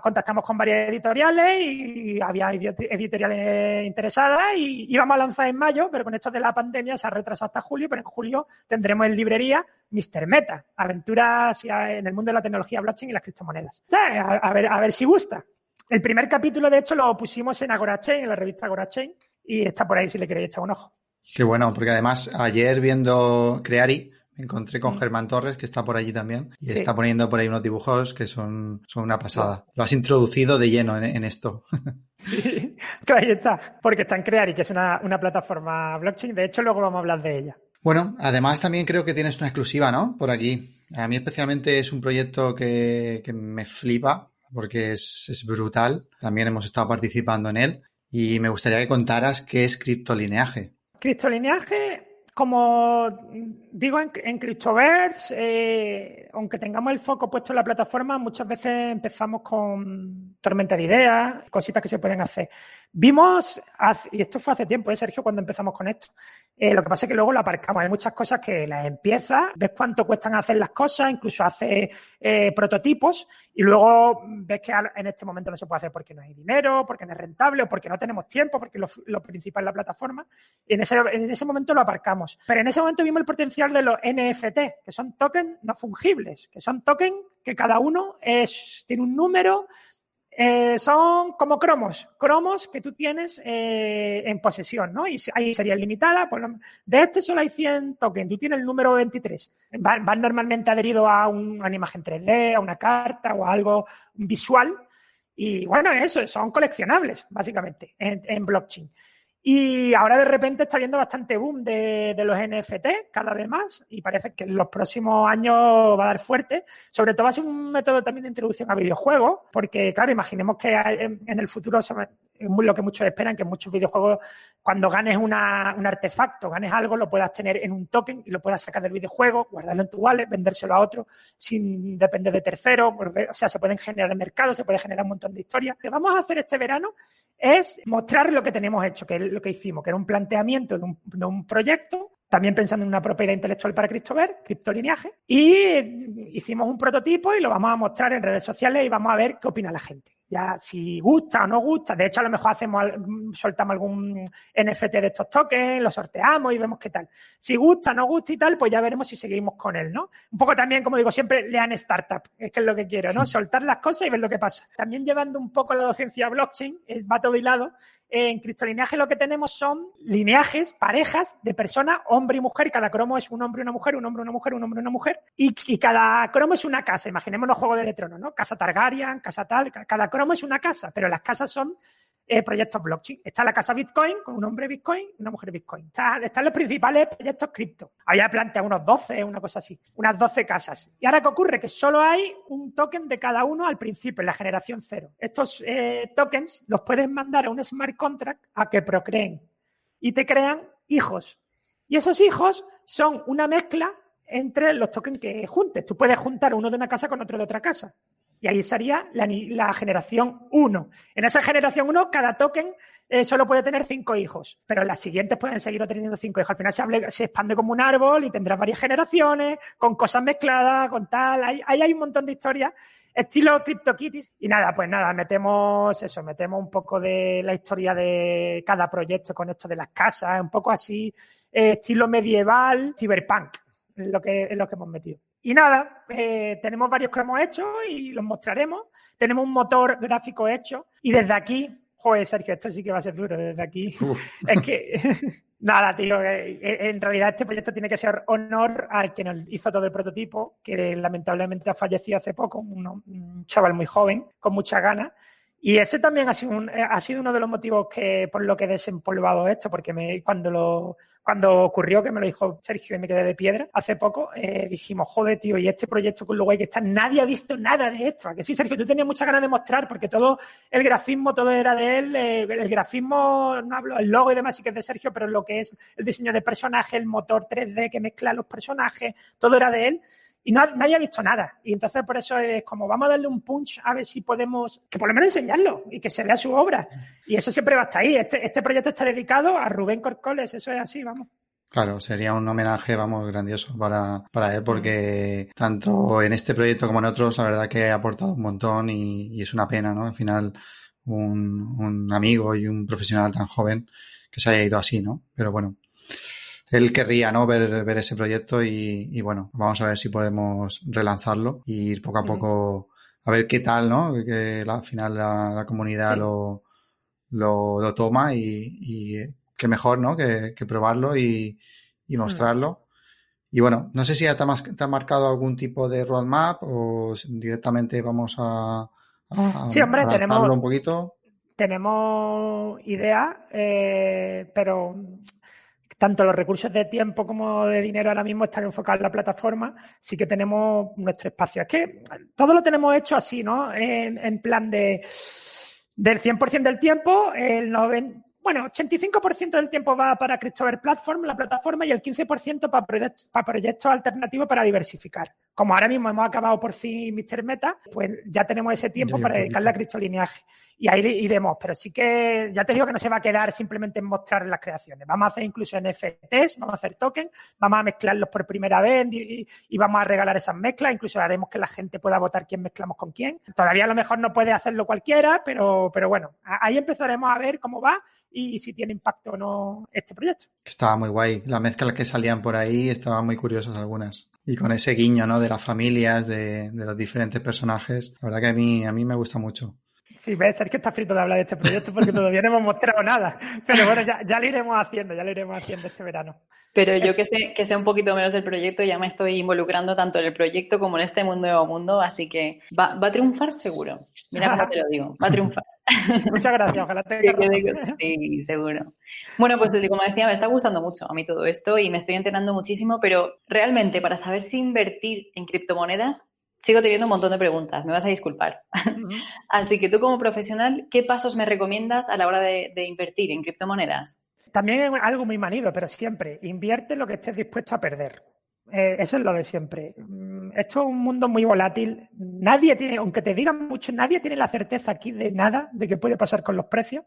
contactamos con varias editoriales y había editoriales interesadas y íbamos a lanzar en mayo, pero con esto de la pandemia se ha retrasado hasta julio, pero en julio tendremos en librería Mr. Meta, aventuras en el mundo de la tecnología blockchain y las criptomonedas. A, ver, a ver si gusta. El primer capítulo, de hecho, lo pusimos en Agorachain, en la revista Agorachain, y está por ahí si le queréis echar un ojo. Qué bueno, porque además ayer viendo Creari, me encontré con mm. Germán Torres, que está por allí también, y está poniendo por ahí unos dibujos que son, son una pasada. Lo has introducido de lleno en, esto. (laughs) Sí, (laughs) ahí está, porque está en Creari, que es una, plataforma blockchain. De hecho, luego vamos a hablar de ella. Bueno, además también creo que tienes una exclusiva, ¿no? Por aquí. A mí especialmente es un proyecto que, me flipa porque es, es, brutal. También hemos estado participando en él y me gustaría que contaras qué es criptolineaje. Criptolineaje como digo en, en Cryptoverse, eh, aunque tengamos el foco puesto en la plataforma, muchas veces empezamos con tormenta de ideas, cositas que se pueden hacer. Vimos, y esto fue hace tiempo, ¿eh, Sergio, cuando empezamos con esto. Eh, lo que pasa es que luego lo aparcamos. Hay muchas cosas que las empiezas, ves cuánto cuestan hacer las cosas, incluso hace eh, prototipos, y luego ves que en este momento no se puede hacer porque no hay dinero, porque no es rentable, o porque no tenemos tiempo, porque lo, lo principal es la plataforma. Y en ese, en ese momento lo aparcamos. Pero en ese momento vimos el potencial de los NFT, que son tokens no fungibles, que son tokens que cada uno es, tiene un número, eh, son como cromos, cromos que tú tienes eh, en posesión, ¿no? Y ahí sería limitada. De este solo hay 100 tokens, tú tienes el número 23. Van, normalmente adheridos a, una imagen 3D, a una carta o a algo visual. Y bueno, eso, son coleccionables, básicamente, en blockchain. Y ahora de repente está viendo bastante boom de, los NFT cada vez más y parece que en los próximos años va a dar fuerte. Sobre todo va a ser un método también de introducción a videojuegos, porque claro, imaginemos que en, el futuro es lo que muchos esperan, que muchos videojuegos cuando ganes un artefacto, ganes algo, lo puedas tener en un token y lo puedas sacar del videojuego, guardarlo en tu wallet, vendérselo a otro sin depender de terceros. O sea, se pueden generar mercados, se puede generar un montón de historias. Lo que vamos a hacer este verano es mostrar lo que tenemos hecho, que es lo que hicimos, que era un planteamiento de un, proyecto también pensando en una propiedad intelectual para CryptoVer, criptolineaje, y hicimos un prototipo y lo vamos a mostrar en redes sociales y vamos a ver qué opina la gente. Ya si gusta o no gusta, de hecho a lo mejor hacemos soltamos algún NFT de estos tokens, lo sorteamos y vemos qué tal. Si gusta, no gusta y tal, pues ya veremos si seguimos con él, ¿no? Un poco también, como digo siempre, lean startup, es que es lo que quiero, ¿no? Soltar las cosas y ver lo que pasa. También llevando un poco la docencia blockchain, va todo hilado, en criptolineaje lo que tenemos son lineajes, parejas de personas, hombre y mujer, y cada cromo es un hombre y una mujer, un hombre, una mujer, un hombre y una mujer, y, cada cromo es una casa. Imaginémonos juego de tronos, ¿no? Casa Targaryen, casa tal, cada cromo es una casa, pero las casas son eh, proyectos blockchain. Está la casa Bitcoin con un hombre Bitcoin y una mujer Bitcoin. están los principales proyectos cripto. Había planteado unos 12, una cosa así, unas 12 casas. Y ahora que ocurre que solo hay un token de cada uno al principio, en la generación cero. Estos eh, tokens los puedes mandar a un smart contract a que procreen y te crean hijos. Y esos hijos son una mezcla entre los tokens que juntes. Tú puedes juntar uno de una casa con otro de otra casa. Y ahí sería la, generación 1. En esa generación 1, cada token eh, solo puede tener cinco hijos, pero las siguientes pueden seguir teniendo cinco hijos. Al final se, se expande como un árbol y tendrá varias generaciones, con cosas mezcladas, con tal. Ahí, hay un montón de historias estilo CryptoKitties. Y nada, pues nada, metemos eso, metemos un poco de la historia de cada proyecto con esto de las casas, un poco así, eh, estilo medieval, cyberpunk, lo que, es lo que hemos metido. Y nada, eh, tenemos varios que hemos hecho y los mostraremos. Tenemos un motor gráfico hecho y desde aquí, joder, Sergio, esto sí que va a ser duro desde aquí. (laughs) es que, (laughs) nada, tío, eh, eh, en realidad este proyecto tiene que ser honor al que nos hizo todo el prototipo, que lamentablemente ha fallecido hace poco, un, chaval muy joven, con muchas ganas. Y ese también ha sido, ha sido uno de los motivos que, por lo que he desempolvado esto, porque me, cuando lo, cuando ocurrió, que me lo dijo Sergio y me quedé de piedra, hace poco, eh, dijimos, joder, tío, y este proyecto con lo guay que está, nadie ha visto nada de esto. ¿A que sí, Sergio? Tú tenías muchas ganas de mostrar, porque todo el grafismo, todo era de él. Eh, el grafismo, no hablo, el logo y demás sí que es de Sergio, pero lo que es el diseño de personaje, el motor 3D que mezcla los personajes, todo era de él y no, nadie ha visto nada. Y entonces por eso es como vamos a darle un punch a ver si podemos, que por lo menos enseñarlo y que se vea su obra. Y eso siempre va a estar ahí. Este, este proyecto está dedicado a Rubén Corcoles, eso es así, vamos. Claro, sería un homenaje, vamos, grandioso para, para él, porque tanto en este proyecto como en otros, la verdad que ha aportado un montón y, es una pena, ¿no? Al final, un amigo y un profesional tan joven que se haya ido así, ¿no? Pero bueno, él querría ¿no? ver, ver ese proyecto y, bueno, vamos a ver si podemos relanzarlo y ir poco a poco a ver qué tal, ¿no? Que al final la, comunidad lo, lo, toma y, y qué mejor, ¿no? Que, probarlo y, y mostrarlo. Y bueno, no sé si ya te, ha marcado algún tipo de roadmap o directamente vamos a, a sí, hombre, tenemos un poquito. Tenemos idea, eh, pero tanto los recursos de tiempo como de dinero ahora mismo están enfocados en la plataforma, sí que tenemos nuestro espacio. Es que todo lo tenemos hecho así, ¿no? En, plan de del 100% del tiempo, el 90, bueno, 85% del tiempo va para Christopher Platform, la plataforma, y el 15% para, para proyectos alternativos para diversificar. Como ahora mismo hemos acabado por fin Mr. Meta, pues ya tenemos ese tiempo para dedicarle a criptolineaje. Y ahí iremos, pero sí que ya te digo que no se va a quedar simplemente en mostrar las creaciones. Vamos a hacer incluso NFTs, vamos a hacer tokens, vamos a mezclarlos por primera vez y, y, vamos a regalar esas mezclas. Incluso haremos que la gente pueda votar quién mezclamos con quién. Todavía a lo mejor no puede hacerlo cualquiera, pero, pero bueno, ahí empezaremos a ver cómo va y si tiene impacto o no este proyecto. Estaba muy guay. Las mezclas que salían por ahí estaban muy curiosas algunas. Y con ese guiño, ¿no? De las familias, de, de los diferentes personajes. La verdad que a mí, a mí me gusta mucho. Sí, ves, que está frito de hablar de este proyecto porque todavía no hemos mostrado nada. Pero bueno, ya, ya, lo iremos haciendo, ya lo iremos haciendo este verano. Pero yo que sé, que sé un poquito menos del proyecto, ya me estoy involucrando tanto en el proyecto como en este mundo nuevo mundo, así que va, va a triunfar seguro. Mira cómo te lo digo, va a triunfar. Muchas gracias, ojalá (laughs) te Sí, seguro. Bueno, pues como decía, me está gustando mucho a mí todo esto y me estoy enterando muchísimo, pero realmente para saber si invertir en criptomonedas sigo teniendo un montón de preguntas, me vas a disculpar. (laughs) Así que tú como profesional, ¿qué pasos me recomiendas a la hora de, invertir en criptomonedas? También es algo muy manido, pero siempre invierte lo que estés dispuesto a perder. Eh, eso es lo de siempre. Mm, esto es un mundo muy volátil. Nadie tiene, aunque te digan mucho, nadie tiene la certeza aquí de nada, de qué puede pasar con los precios.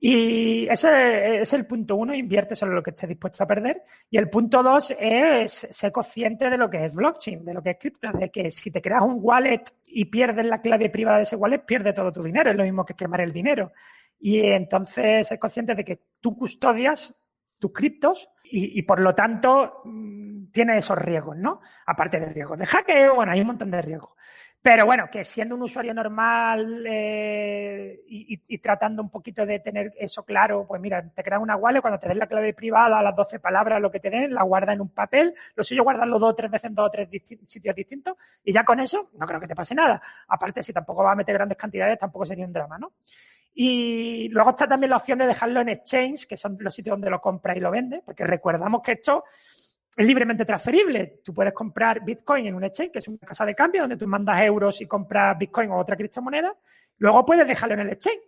Y ese es el punto uno, invierte solo lo que estés dispuesto a perder. Y el punto dos es ser consciente de lo que es blockchain, de lo que es cripto, de que si te creas un wallet y pierdes la clave privada de ese wallet, pierdes todo tu dinero. Es lo mismo que quemar el dinero. Y entonces ser consciente de que tú custodias tus criptos y, por lo tanto mm, tiene esos riesgos, ¿no? Aparte de riesgos de hackeo, bueno, hay un montón de riesgos. Pero bueno, que siendo un usuario normal eh, y, tratando un poquito de tener eso claro, pues mira, te creas una wallet, cuando te den la clave privada, las 12 palabras, lo que te den, la guarda en un papel, lo suyo guardarlo dos o tres veces en dos o tres sitios distintos y ya con eso no creo que te pase nada. Aparte, si tampoco vas a meter grandes cantidades, tampoco sería un drama, ¿no? Y luego está también la opción de dejarlo en exchange, que son los sitios donde lo compras y lo vendes, porque recordamos que esto es libremente transferible. Tú puedes comprar Bitcoin en un exchange, que es una casa de cambio, donde tú mandas euros y compras Bitcoin o otra criptomoneda. Luego puedes dejarlo en el exchange.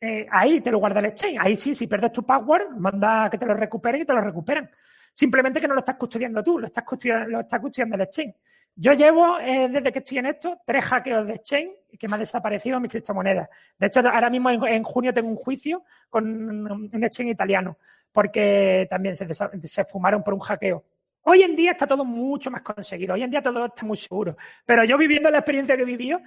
Eh, ahí te lo guarda el exchange. Ahí sí, si pierdes tu password, manda que te lo recuperen y te lo recuperan. Simplemente que no lo estás custodiando tú, lo estás custodiando, lo estás custodiando el exchange. Yo llevo, eh, desde que estoy en esto, tres hackeos de exchange que me han desaparecido mis criptomonedas. De hecho, ahora mismo en, junio tengo un juicio con un exchange italiano, porque también se, se fumaron por un hackeo. Hoy en día está todo mucho más conseguido, hoy en día todo está muy seguro. Pero yo viviendo la experiencia que he vivido,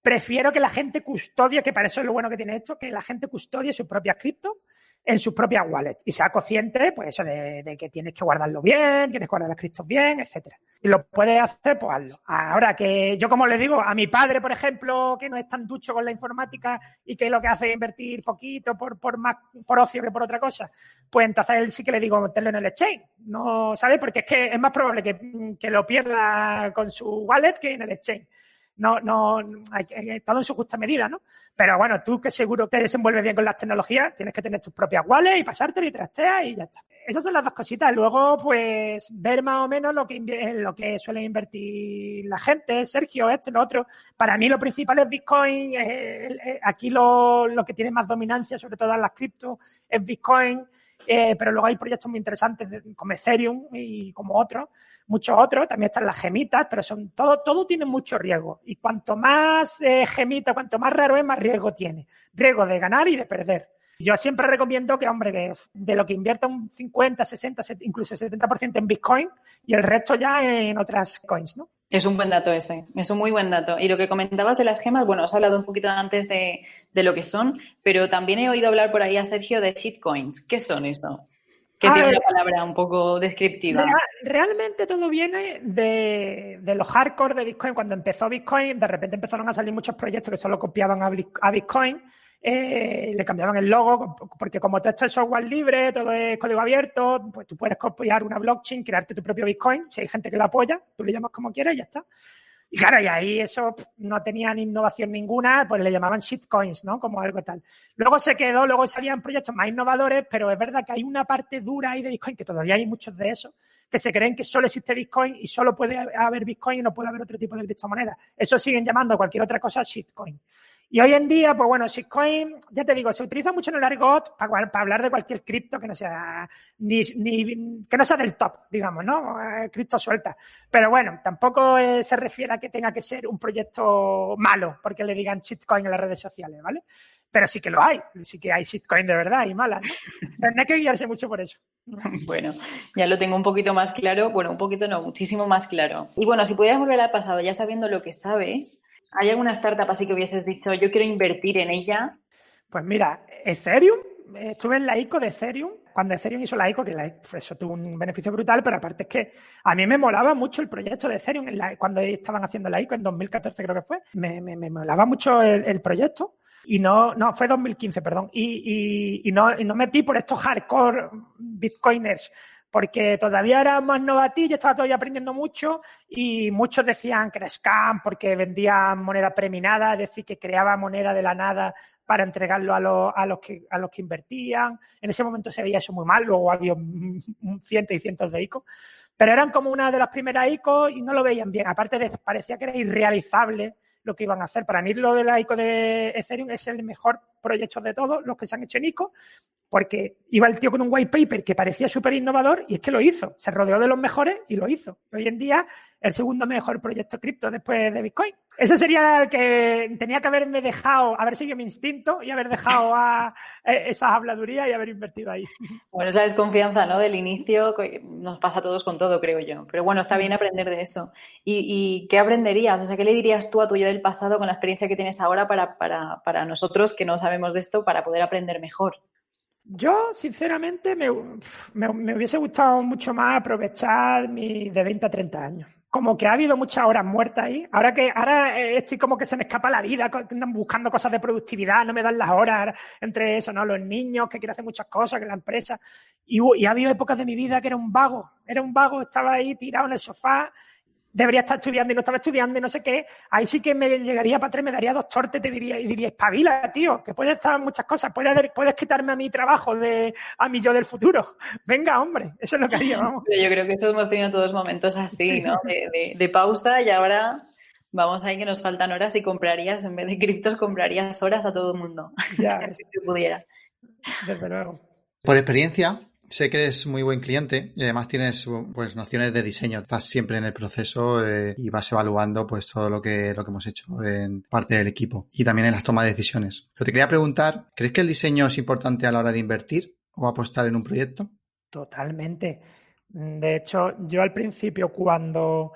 prefiero que la gente custodie, que para eso es lo bueno que tiene esto, que la gente custodie sus propias cripto en sus propias wallets y sea consciente, pues eso de, que tienes que guardarlo bien, tienes que guardar las criptos bien, etcétera. Y lo puedes hacer, pues hazlo. Ahora que yo, como le digo, a mi padre, por ejemplo, que no es tan ducho con la informática y que lo que hace es invertir poquito por, por más, por ocio que por otra cosa, pues entonces él sí que le digo meterlo en el exchange. No, ¿sabes? Porque es que es más probable que, que lo pierda con su wallet que en el exchange no, no, hay, todo en su justa medida, ¿no? Pero bueno, tú que seguro te desenvuelves bien con las tecnologías, tienes que tener tus propias wallets y pasártelo y trasteas y ya está. Esas son las dos cositas. Luego, pues, ver más o menos lo que, lo que suele invertir la gente, Sergio, este, lo otro. Para mí lo principal es Bitcoin. aquí lo, lo que tiene más dominancia sobre todas las criptos es Bitcoin. Eh, pero luego hay proyectos muy interesantes como Ethereum y como otros, muchos otros, también están las gemitas, pero son todo, todo tiene mucho riesgo. Y cuanto más eh, gemita, cuanto más raro es, más riesgo tiene. Riesgo de ganar y de perder. Yo siempre recomiendo que, hombre, que de lo que invierta un 50, 60, incluso 70% en Bitcoin y el resto ya en otras coins, ¿no? Es un buen dato ese, es un muy buen dato. Y lo que comentabas de las gemas, bueno, has hablado un poquito antes de, lo que son, pero también he oído hablar por ahí a Sergio de shitcoins. ¿Qué son esto? Que tiene una palabra un poco descriptiva. realmente todo viene de, de, los hardcore de Bitcoin. Cuando empezó Bitcoin, de repente empezaron a salir muchos proyectos que solo copiaban a Bitcoin eh, le cambiaban el logo, porque como todo esto es software libre, todo es código abierto, pues tú puedes copiar una blockchain, crearte tu propio Bitcoin, si hay gente que lo apoya, tú le llamas como quieras y ya está. Y claro, y ahí eso no tenían innovación ninguna, pues le llamaban shitcoins, ¿no? Como algo tal. Luego se quedó, luego salían proyectos más innovadores, pero es verdad que hay una parte dura ahí de Bitcoin, que todavía hay muchos de esos, que se creen que solo existe Bitcoin y solo puede haber Bitcoin y no puede haber otro tipo de criptomoneda. Eso siguen llamando a cualquier otra cosa shitcoin. Y hoy en día, pues bueno, shitcoin, ya te digo, se utiliza mucho en el argot para, hablar de cualquier cripto que no sea ni, ni, que no sea del top, digamos, ¿no? Eh, cripto suelta. Pero bueno, tampoco eh, se refiere a que tenga que ser un proyecto malo porque le digan shitcoin en las redes sociales, ¿vale? Pero sí que lo hay, sí que hay shitcoin de verdad y malas, ¿no? (laughs) Pero no hay que guiarse mucho por eso. (laughs) Bueno, ya lo tengo un poquito más claro, bueno, un poquito no, muchísimo más claro. Y bueno, si pudieras volver al pasado ya sabiendo lo que sabes, ¿Hay alguna startup así que hubieses dicho, yo quiero invertir en ella? Pues mira, Ethereum, estuve en la ICO de Ethereum, cuando Ethereum hizo la ICO, que eso tuvo un beneficio brutal, pero aparte es que a mí me molaba mucho el proyecto de Ethereum cuando estaban haciendo la ICO, en 2014 creo que fue, me, molaba mucho el, proyecto. Y no, no, fue 2015, perdón. Y, y, no, y no metí por estos hardcore bitcoiners porque todavía era más novatillo, estaba todavía aprendiendo mucho y muchos decían que era scam porque vendía moneda preminada, es decir, que creaba moneda de la nada para entregarlo a, los, a, los que, a los que invertían. En ese momento se veía eso muy mal, luego había cientos y cientos de ICO, pero eran como una de las primeras ICO y no lo veían bien. Aparte de parecía que era irrealizable lo que iban a hacer. Para mí lo de la ICO de Ethereum es el mejor proyecto de todos los que se han hecho en ICO porque iba el tío con un white paper que parecía súper innovador y es que lo hizo. Se rodeó de los mejores y lo hizo. Hoy en día, el segundo mejor proyecto cripto después de Bitcoin. Ese sería el que tenía que haberme dejado, haber seguido mi instinto y haber dejado a, e, esas habladurías y haber invertido ahí. Bueno, esa desconfianza ¿no? del inicio nos pasa a todos con todo, creo yo. Pero bueno, está bien aprender de eso. ¿Y, qué aprenderías? O sea, ¿qué le dirías tú a tu yo del pasado con la experiencia que tienes ahora para, para, para nosotros que no sabemos de esto, para poder aprender mejor? Yo, sinceramente, me, me, hubiese gustado mucho más aprovechar mi de 20 a 30 años. Como que ha habido muchas horas muertas ahí. Ahora que ahora eh, estoy como que se me escapa la vida buscando cosas de productividad, no me dan las horas entre eso, ¿no? Los niños que quieren hacer muchas cosas, que la empresa. Y, y ha habido épocas de mi vida que era un vago. Era un vago, estaba ahí tirado en el sofá debería estar estudiando y no estaba estudiando y no sé qué, ahí sí que me llegaría para atrás, me daría dos tortes te diría, y diría, espabila, tío, que puedes estar muchas cosas, puedes, puedes quitarme a mi trabajo de, a mi yo del futuro. (laughs) Venga, hombre, eso es lo que haría, (laughs) vamos. Yo creo que todos hemos tenido todos momentos así, ¿no? De, pausa y ahora vamos ahí que nos faltan horas y comprarías, en vez de criptos, comprarías horas a todo el mundo. Ya, (laughs) si pudiera. Desde luego. Por experiencia, Sé que eres muy buen cliente y además tienes pues nociones de diseño. Estás siempre en el proceso eh, y vas evaluando pues todo lo que, lo que hemos hecho en parte del equipo y también en las tomas de decisiones. Pero te quería preguntar, ¿crees que el diseño es importante a la hora de invertir o apostar en un proyecto? Totalmente. De hecho, yo al principio cuando,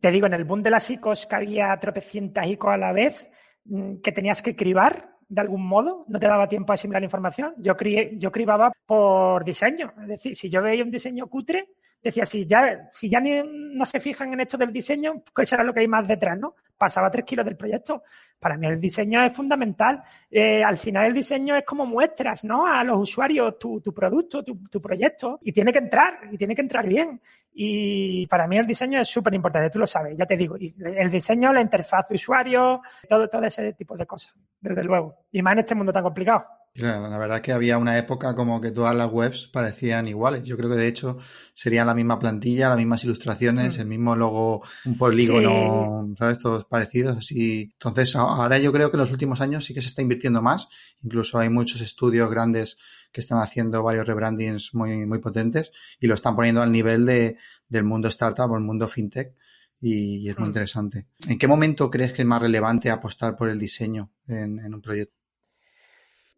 te digo, en el boom de las ICOs que había tropecientas ICOs a la vez, mm, que tenías que cribar, de algún modo, no te daba tiempo a asimilar información. Yo, crié, yo cribaba por diseño. Es decir, si yo veía un diseño cutre, decía, si ya, si ya ni, no se fijan en esto del diseño, ¿qué será lo que hay más detrás? ¿no? Pasaba tres kilos del proyecto. Para mí el diseño es fundamental. Eh, al final el diseño es como muestras ¿no? a los usuarios tu, tu producto, tu, tu, proyecto, y tiene que entrar, y tiene que entrar bien. Y para mí el diseño es súper importante, tú lo sabes, ya te digo. el diseño, la interfaz de usuario, todo, todo ese tipo de cosas, desde luego. Y más en este mundo tan complicado. La verdad es que había una época como que todas las webs parecían iguales. Yo creo que de hecho serían la misma plantilla, las mismas ilustraciones, mm. el mismo logo, un polígono, ¿sabes? Todos parecidos, así. Entonces, ahora yo creo que en los últimos años sí que se está invirtiendo más. Incluso hay muchos estudios grandes que están haciendo varios rebrandings muy, muy potentes y lo están poniendo al nivel de, del mundo startup o el mundo fintech y, es muy mm. interesante. ¿En qué momento crees que es más relevante apostar por el diseño en, un proyecto?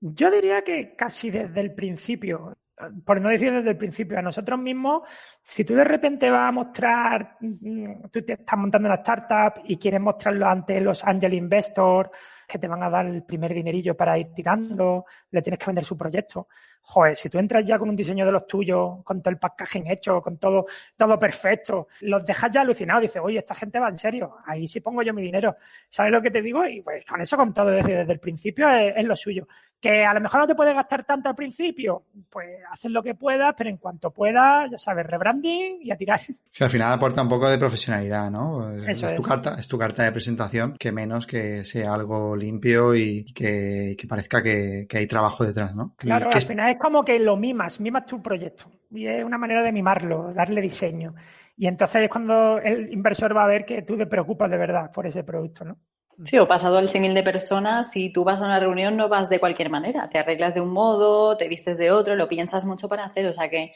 Yo diría que casi desde el principio por no decir desde el principio, a nosotros mismos, si tú de repente vas a mostrar, mm, tú te estás montando una startup y quieres mostrarlo ante los angel investors que te van a dar el primer dinerillo para ir tirando, le tienes que vender su proyecto joder, si tú entras ya con un diseño de los tuyos, con todo el packaging hecho, con todo, todo perfecto, los dejas ya alucinados, dices, oye, esta gente va en serio, ahí sí pongo yo mi dinero. ¿Sabes lo que te digo? Y pues con eso, con todo desde, el principio, es, lo suyo. Que a lo mejor no te puedes gastar tanto al principio, pues haces lo que puedas, pero en cuanto puedas, ya sabes, rebranding y a tirar. Sí, al final aporta un poco de profesionalidad, ¿no? es, tu carta, es tu carta de presentación, que menos que sea algo limpio y que, parezca que, hay trabajo detrás, ¿no? Claro, al final es como que lo mimas, mimas tu proyecto. Y es una manera de mimarlo, darle diseño. Y entonces es cuando el inversor va a ver que tú te preocupas de verdad por ese producto, ¿no? Sí, o pasado al símil de personas, si tú vas a una reunión no vas de cualquier manera, te arreglas de un modo, te vistes de otro, lo piensas mucho para hacer, o sea que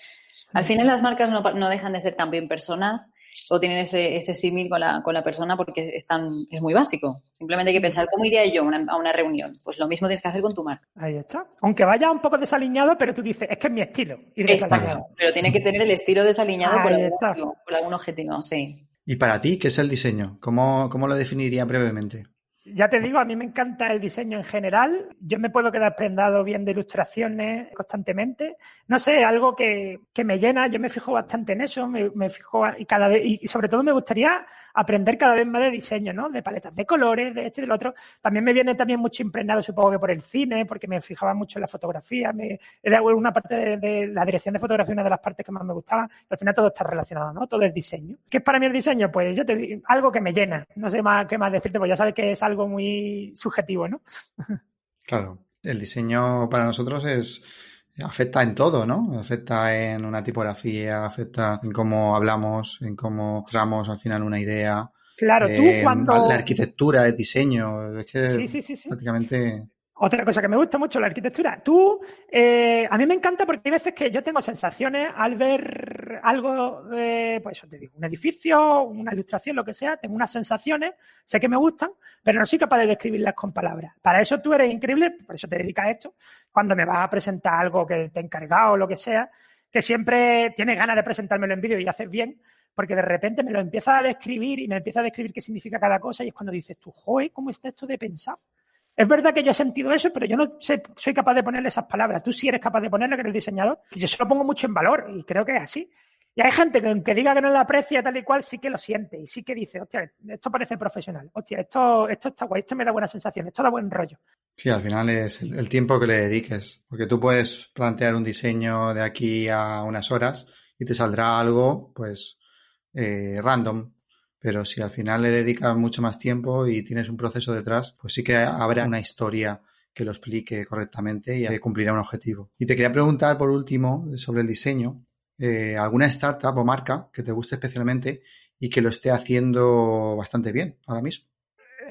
al final las marcas no, no dejan de ser también personas o tienen ese, ese símil con la, con la persona porque es, es muy básico. Simplemente hay que pensar cómo iría yo a una reunión. Pues lo mismo tienes que hacer con tu marca. Ahí está. Aunque vaya un poco desaliñado, pero tú dices, es que es mi estilo. Exacto. Pero tiene que tener el estilo desaliñado por algún, por algún, objetivo, sí. ¿Y para ti qué es el diseño? ¿Cómo, cómo lo definiría brevemente? Ya te digo, a mí me encanta el diseño en general. Yo me puedo quedar prendado viendo ilustraciones constantemente. No sé, algo que, que me llena. Yo me fijo bastante en eso. Me, me, fijo y cada vez, y sobre todo me gustaría aprender cada vez más de diseño, ¿no? De paletas de colores, de esto y del otro. También me viene también mucho impregnado, supongo que por el cine, porque me fijaba mucho en la fotografía. Me, era una parte de, la dirección de fotografía, una de las partes que más me gustaba. al final todo está relacionado, ¿no? Todo es diseño. ¿Qué es para mí el diseño? Pues yo te digo, algo que me llena. No sé más qué más decirte, pues ya sabes que es algo muy subjetivo, ¿no? Claro. El diseño para nosotros es afecta en todo, ¿no? Afecta en una tipografía, afecta en cómo hablamos, en cómo tramos al final una idea. Claro, tú cuando... La arquitectura, el diseño, es que sí, sí, sí, prácticamente... Otra cosa que me gusta mucho, la arquitectura. Tú, eh, a mí me encanta porque hay veces que yo tengo sensaciones al ver algo, de, pues te digo, un edificio, una ilustración, lo que sea, tengo unas sensaciones, sé que me gustan, pero no soy capaz de describirlas con palabras. Para eso tú eres increíble, por eso te dedicas a esto. Cuando me vas a presentar algo que te he encargado o lo que sea, que siempre tienes ganas de presentármelo en vídeo y haces bien, porque de repente me lo empieza a describir y me empieza a describir qué significa cada cosa y es cuando dices tú, joder, ¿cómo está esto de pensar? Es verdad que yo he sentido eso, pero yo no soy capaz de ponerle esas palabras. Tú sí eres capaz de ponerle que eres diseñador. Yo se lo pongo mucho en valor y creo que es así. Y hay gente que aunque diga que no lo aprecia tal y cual, sí que lo siente y sí que dice, hostia, esto parece profesional, hostia, esto, esto está guay, esto me da buena sensación, esto da buen rollo. Sí, al final es el, tiempo que le dediques, porque tú puedes plantear un diseño de aquí a unas horas y te saldrá algo, pues, eh, random, pero si al final le dedicas mucho más tiempo y tienes un proceso detrás, pues sí que habrá una historia que lo explique correctamente y cumplirá un objetivo. Y te quería preguntar por último sobre el diseño, eh, alguna startup o marca que te guste especialmente y que lo esté haciendo bastante bien ahora mismo.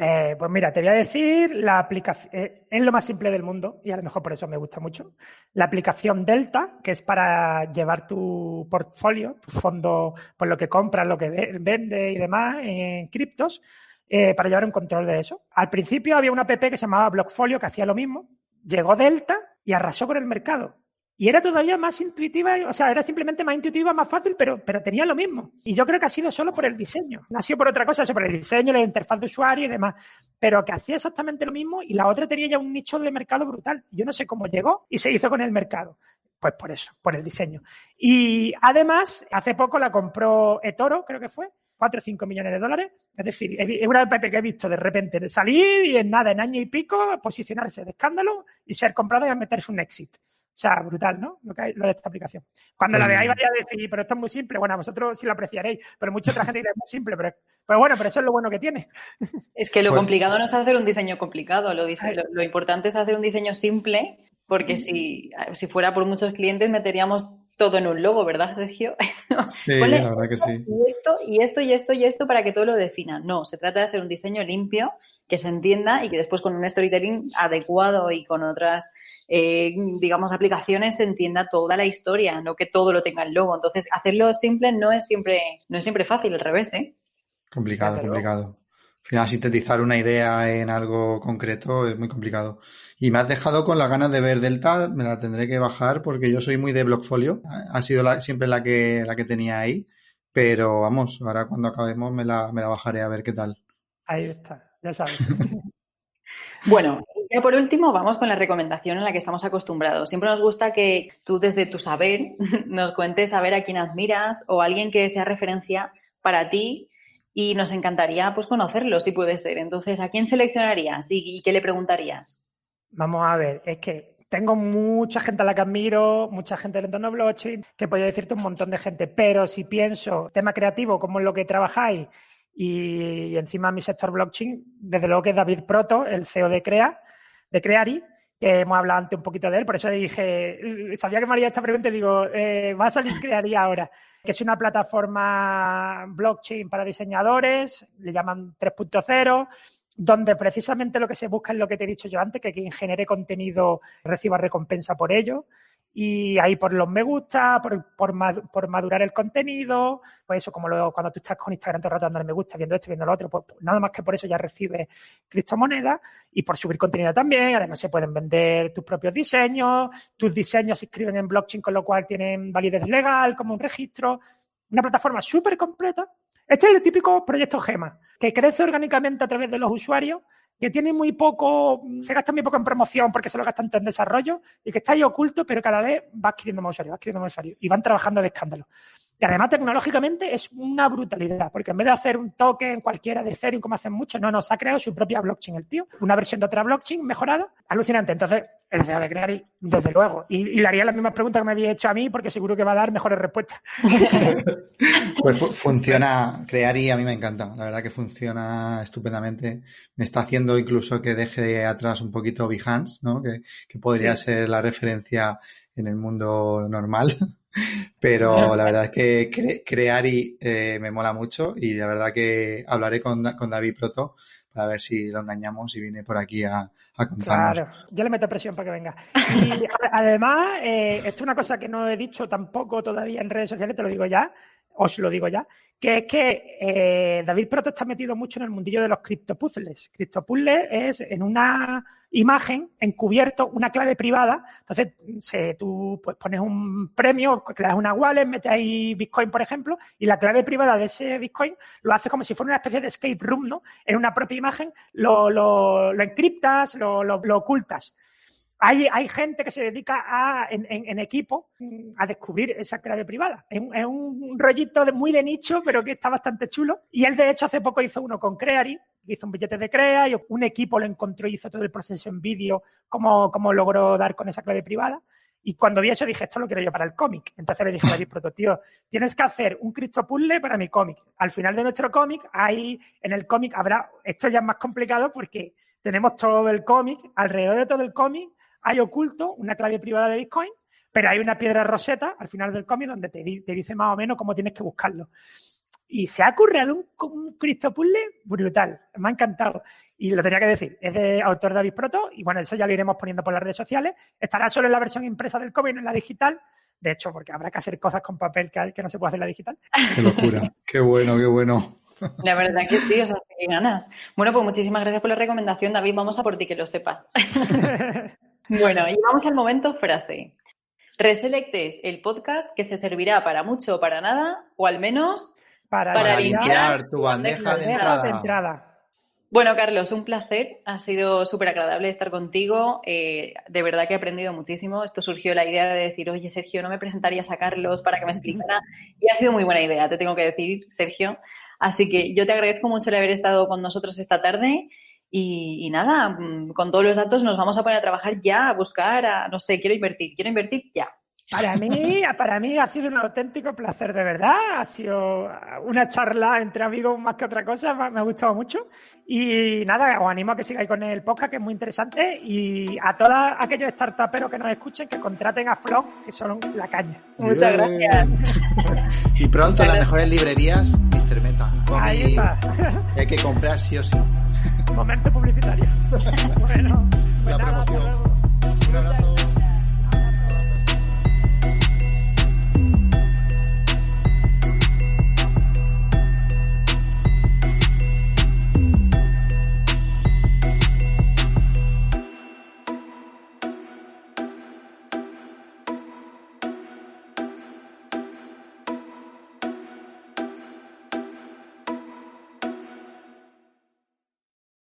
Eh, pues mira, te voy a decir la aplicación, eh, es lo más simple del mundo y a lo mejor por eso me gusta mucho. La aplicación Delta, que es para llevar tu portfolio, tu fondo, por lo que compras, lo que vende y demás en criptos, eh, para llevar un control de eso. Al principio había una app que se llamaba Blockfolio que hacía lo mismo. Llegó Delta y arrasó con el mercado. Y era todavía más intuitiva, o sea, era simplemente más intuitiva, más fácil, pero, pero tenía lo mismo. Y yo creo que ha sido solo por el diseño. No ha sido por otra cosa, por el diseño, la interfaz de usuario y demás. Pero que hacía exactamente lo mismo y la otra tenía ya un nicho de mercado brutal. Yo no sé cómo llegó y se hizo con el mercado. Pues por eso, por el diseño. Y además, hace poco la compró eToro, creo que fue, 4 o 5 millones de dólares. Es decir, es una app que he visto de repente salir y en nada, en año y pico, posicionarse de escándalo y ser comprado y meterse un exit. O sea, brutal, ¿no? Lo, que hay, lo de esta aplicación. Cuando la veáis vais a decir, pero esto es muy simple. Bueno, vosotros sí lo apreciaréis, pero mucha otra gente dirá, es muy simple, pero, pero bueno, pero eso es lo bueno que tiene. Es que lo complicado no es hacer un diseño complicado, lo, lo, importante es hacer un diseño simple, porque si, si fuera por muchos clientes meteríamos todo en un logo, ¿verdad, Sergio? (laughs) Sí, la verdad que sí. Y esto, y esto, y esto, y esto para que todo lo defina. No, se trata de hacer un diseño limpio que se entienda y que después con un storytelling adecuado y con otras, eh, digamos, aplicaciones se entienda toda la historia, no que todo lo tenga el logo. Entonces, hacerlo simple no es siempre, no es siempre fácil, al revés, ¿eh? Complicado, complicado. Al final, sintetizar una idea en algo concreto es muy complicado. Y me has dejado con las ganas de ver Delta, me la tendré que bajar porque yo soy muy de Blockfolio. Ha sido siempre la que, la que tenía ahí. Pero vamos, ahora cuando acabemos me la, me la bajaré a ver qué tal. Ahí está ya sabes. (laughs) bueno, y por último, vamos con la recomendación en la que estamos acostumbrados. Siempre nos gusta que tú desde tu saber (laughs) nos cuentes a ver a quién admiras o alguien que sea referencia para ti y nos encantaría pues conocerlo si puede ser. Entonces, ¿a quién seleccionarías y, qué le preguntarías? Vamos a ver, es que tengo mucha gente a la que admiro, mucha gente del entorno blockchain, que podría decirte un montón de gente, pero si pienso tema creativo, como es lo que trabajáis, y, encima mi sector blockchain, desde luego que es David Proto, el CEO de Crea, de Creari, que hemos hablado antes un poquito de él, por eso dije, sabía que me haría esta pregunta y digo, eh, va a salir Creari ahora, que es una plataforma blockchain para diseñadores, le llaman 3.0, donde precisamente lo que se busca es lo que te he dicho yo antes, que quien genere contenido reciba recompensa por ello y ahí por los me gusta, por, por, madurar el contenido, pues eso, como lo, cuando tú estás con Instagram todo el rato dando me gusta, viendo esto, viendo lo otro, pues, pues nada más que por eso ya recibes criptomonedas y por subir contenido también. Además, se pueden vender tus propios diseños, tus diseños se inscriben en blockchain, con lo cual tienen validez legal como un registro. Una plataforma súper completa. Este es el típico proyecto GEMA, que crece orgánicamente a través de los usuarios que tiene muy poco, se gasta muy poco en promoción porque se lo gastan en desarrollo y que está ahí oculto, pero cada vez va adquiriendo más usuarios, va adquiriendo más usuarios y van trabajando de escándalo. Y además tecnológicamente es una brutalidad, porque en vez de hacer un token cualquiera de Ethereum como hacen muchos, no, no, se ha creado su propia blockchain el tío, una versión de otra blockchain mejorada, alucinante. Entonces, el CEO de crear, desde luego. Y, le haría las mismas preguntas que me había hecho a mí, porque seguro que va a dar mejores respuestas. (laughs) pues funciona, crear y a mí me encanta, la verdad que funciona estupendamente. Me está haciendo incluso que deje atrás un poquito Behance, ¿no? Que, podría ser la referencia en el mundo normal. Pero (laughs) la verdad es que crear y eh, me mola mucho y la verdad que hablaré con, con David Proto para ver si lo engañamos y viene por aquí a, a contarnos. Claro, yo le meto presión para que venga. Y (laughs) además, eh, esto es una cosa que no he dicho tampoco todavía en redes sociales, te lo digo ya, os lo digo ya, que es que eh, David Proto está metido mucho en el mundillo de los criptopuzzles. Criptopuzzles es en una imagen encubierto una clave privada. Entonces, se, tú pues, pones un premio, creas una wallet, metes ahí Bitcoin, por ejemplo, y la clave privada de ese Bitcoin lo hace como si fuera una especie de escape room, ¿no? En una propia imagen lo, lo, lo encriptas, lo ocultas. Hay, hay, gente que se dedica a, en, en, equipo a descubrir esa clave privada. Es un, es un rollito de, muy de nicho, pero que está bastante chulo. Y él, de hecho, hace poco hizo uno con Creary, hizo un billete de Crea y un equipo lo encontró y hizo todo el proceso en vídeo, cómo, cómo logró dar con esa clave privada. Y cuando vi eso dije, esto lo quiero yo para el cómic. Entonces le dije a David Proto, tío, tienes que hacer un Cristo Puzzle para mi cómic. Al final de nuestro cómic, hay, en el cómic habrá, esto ya es más complicado porque tenemos todo el cómic, alrededor de todo el cómic hay oculto una clave privada de Bitcoin, pero hay una piedra roseta al final del cómic donde te, te dice más o menos cómo tienes que buscarlo. Y se ha ocurrido un, un Cristo Puzzle brutal. Me ha encantado. Y lo tenía que decir. Es de autor David Proto. Y bueno, eso ya lo iremos poniendo por las redes sociales. Estará solo en la versión impresa del cómic, no en la digital. De hecho, porque habrá que hacer cosas con papel que, que no se puede hacer en la digital. Qué locura. (laughs) qué bueno, qué bueno. La verdad que sí, o sea, qué ganas. Bueno, pues muchísimas gracias por la recomendación, David. Vamos a por ti, que lo sepas. (laughs) bueno, y vamos al momento frase. Reselect es el podcast que se servirá para mucho o para nada, o al menos para, para limpiar, tu bandeja, de, entrada. de, entrada. Bueno, Carlos, un placer. Ha sido súper agradable estar contigo. Eh, de verdad que he aprendido muchísimo. Esto surgió la idea de decir, oye, Sergio, ¿no me presentarías a Carlos para que me explicara? Y ha sido muy buena idea, te tengo que decir, Sergio. Así que yo te agradezco mucho el haber estado con nosotros esta tarde. Y, y, nada, mm, con todos los datos nos vamos a poner a trabajar ya, a buscar, a, no sé, quiero invertir, quiero invertir ya. Para mí, (laughs) para mí ha sido un auténtico placer, de verdad. Ha sido una charla entre amigos más que otra cosa, me ha gustado mucho. Y nada, os animo a que sigáis con el podcast, que es muy interesante. Y a todos aquellos startuperos que nos escuchen, que contraten a Flock, que son la caña. Muchas gracias. y pronto en las mejores librerías, Mr. Meta. Ahí está. hay que comprar sí o sí. Momento publicitario. (laughs) bueno, la pues promoción. Un abrazo.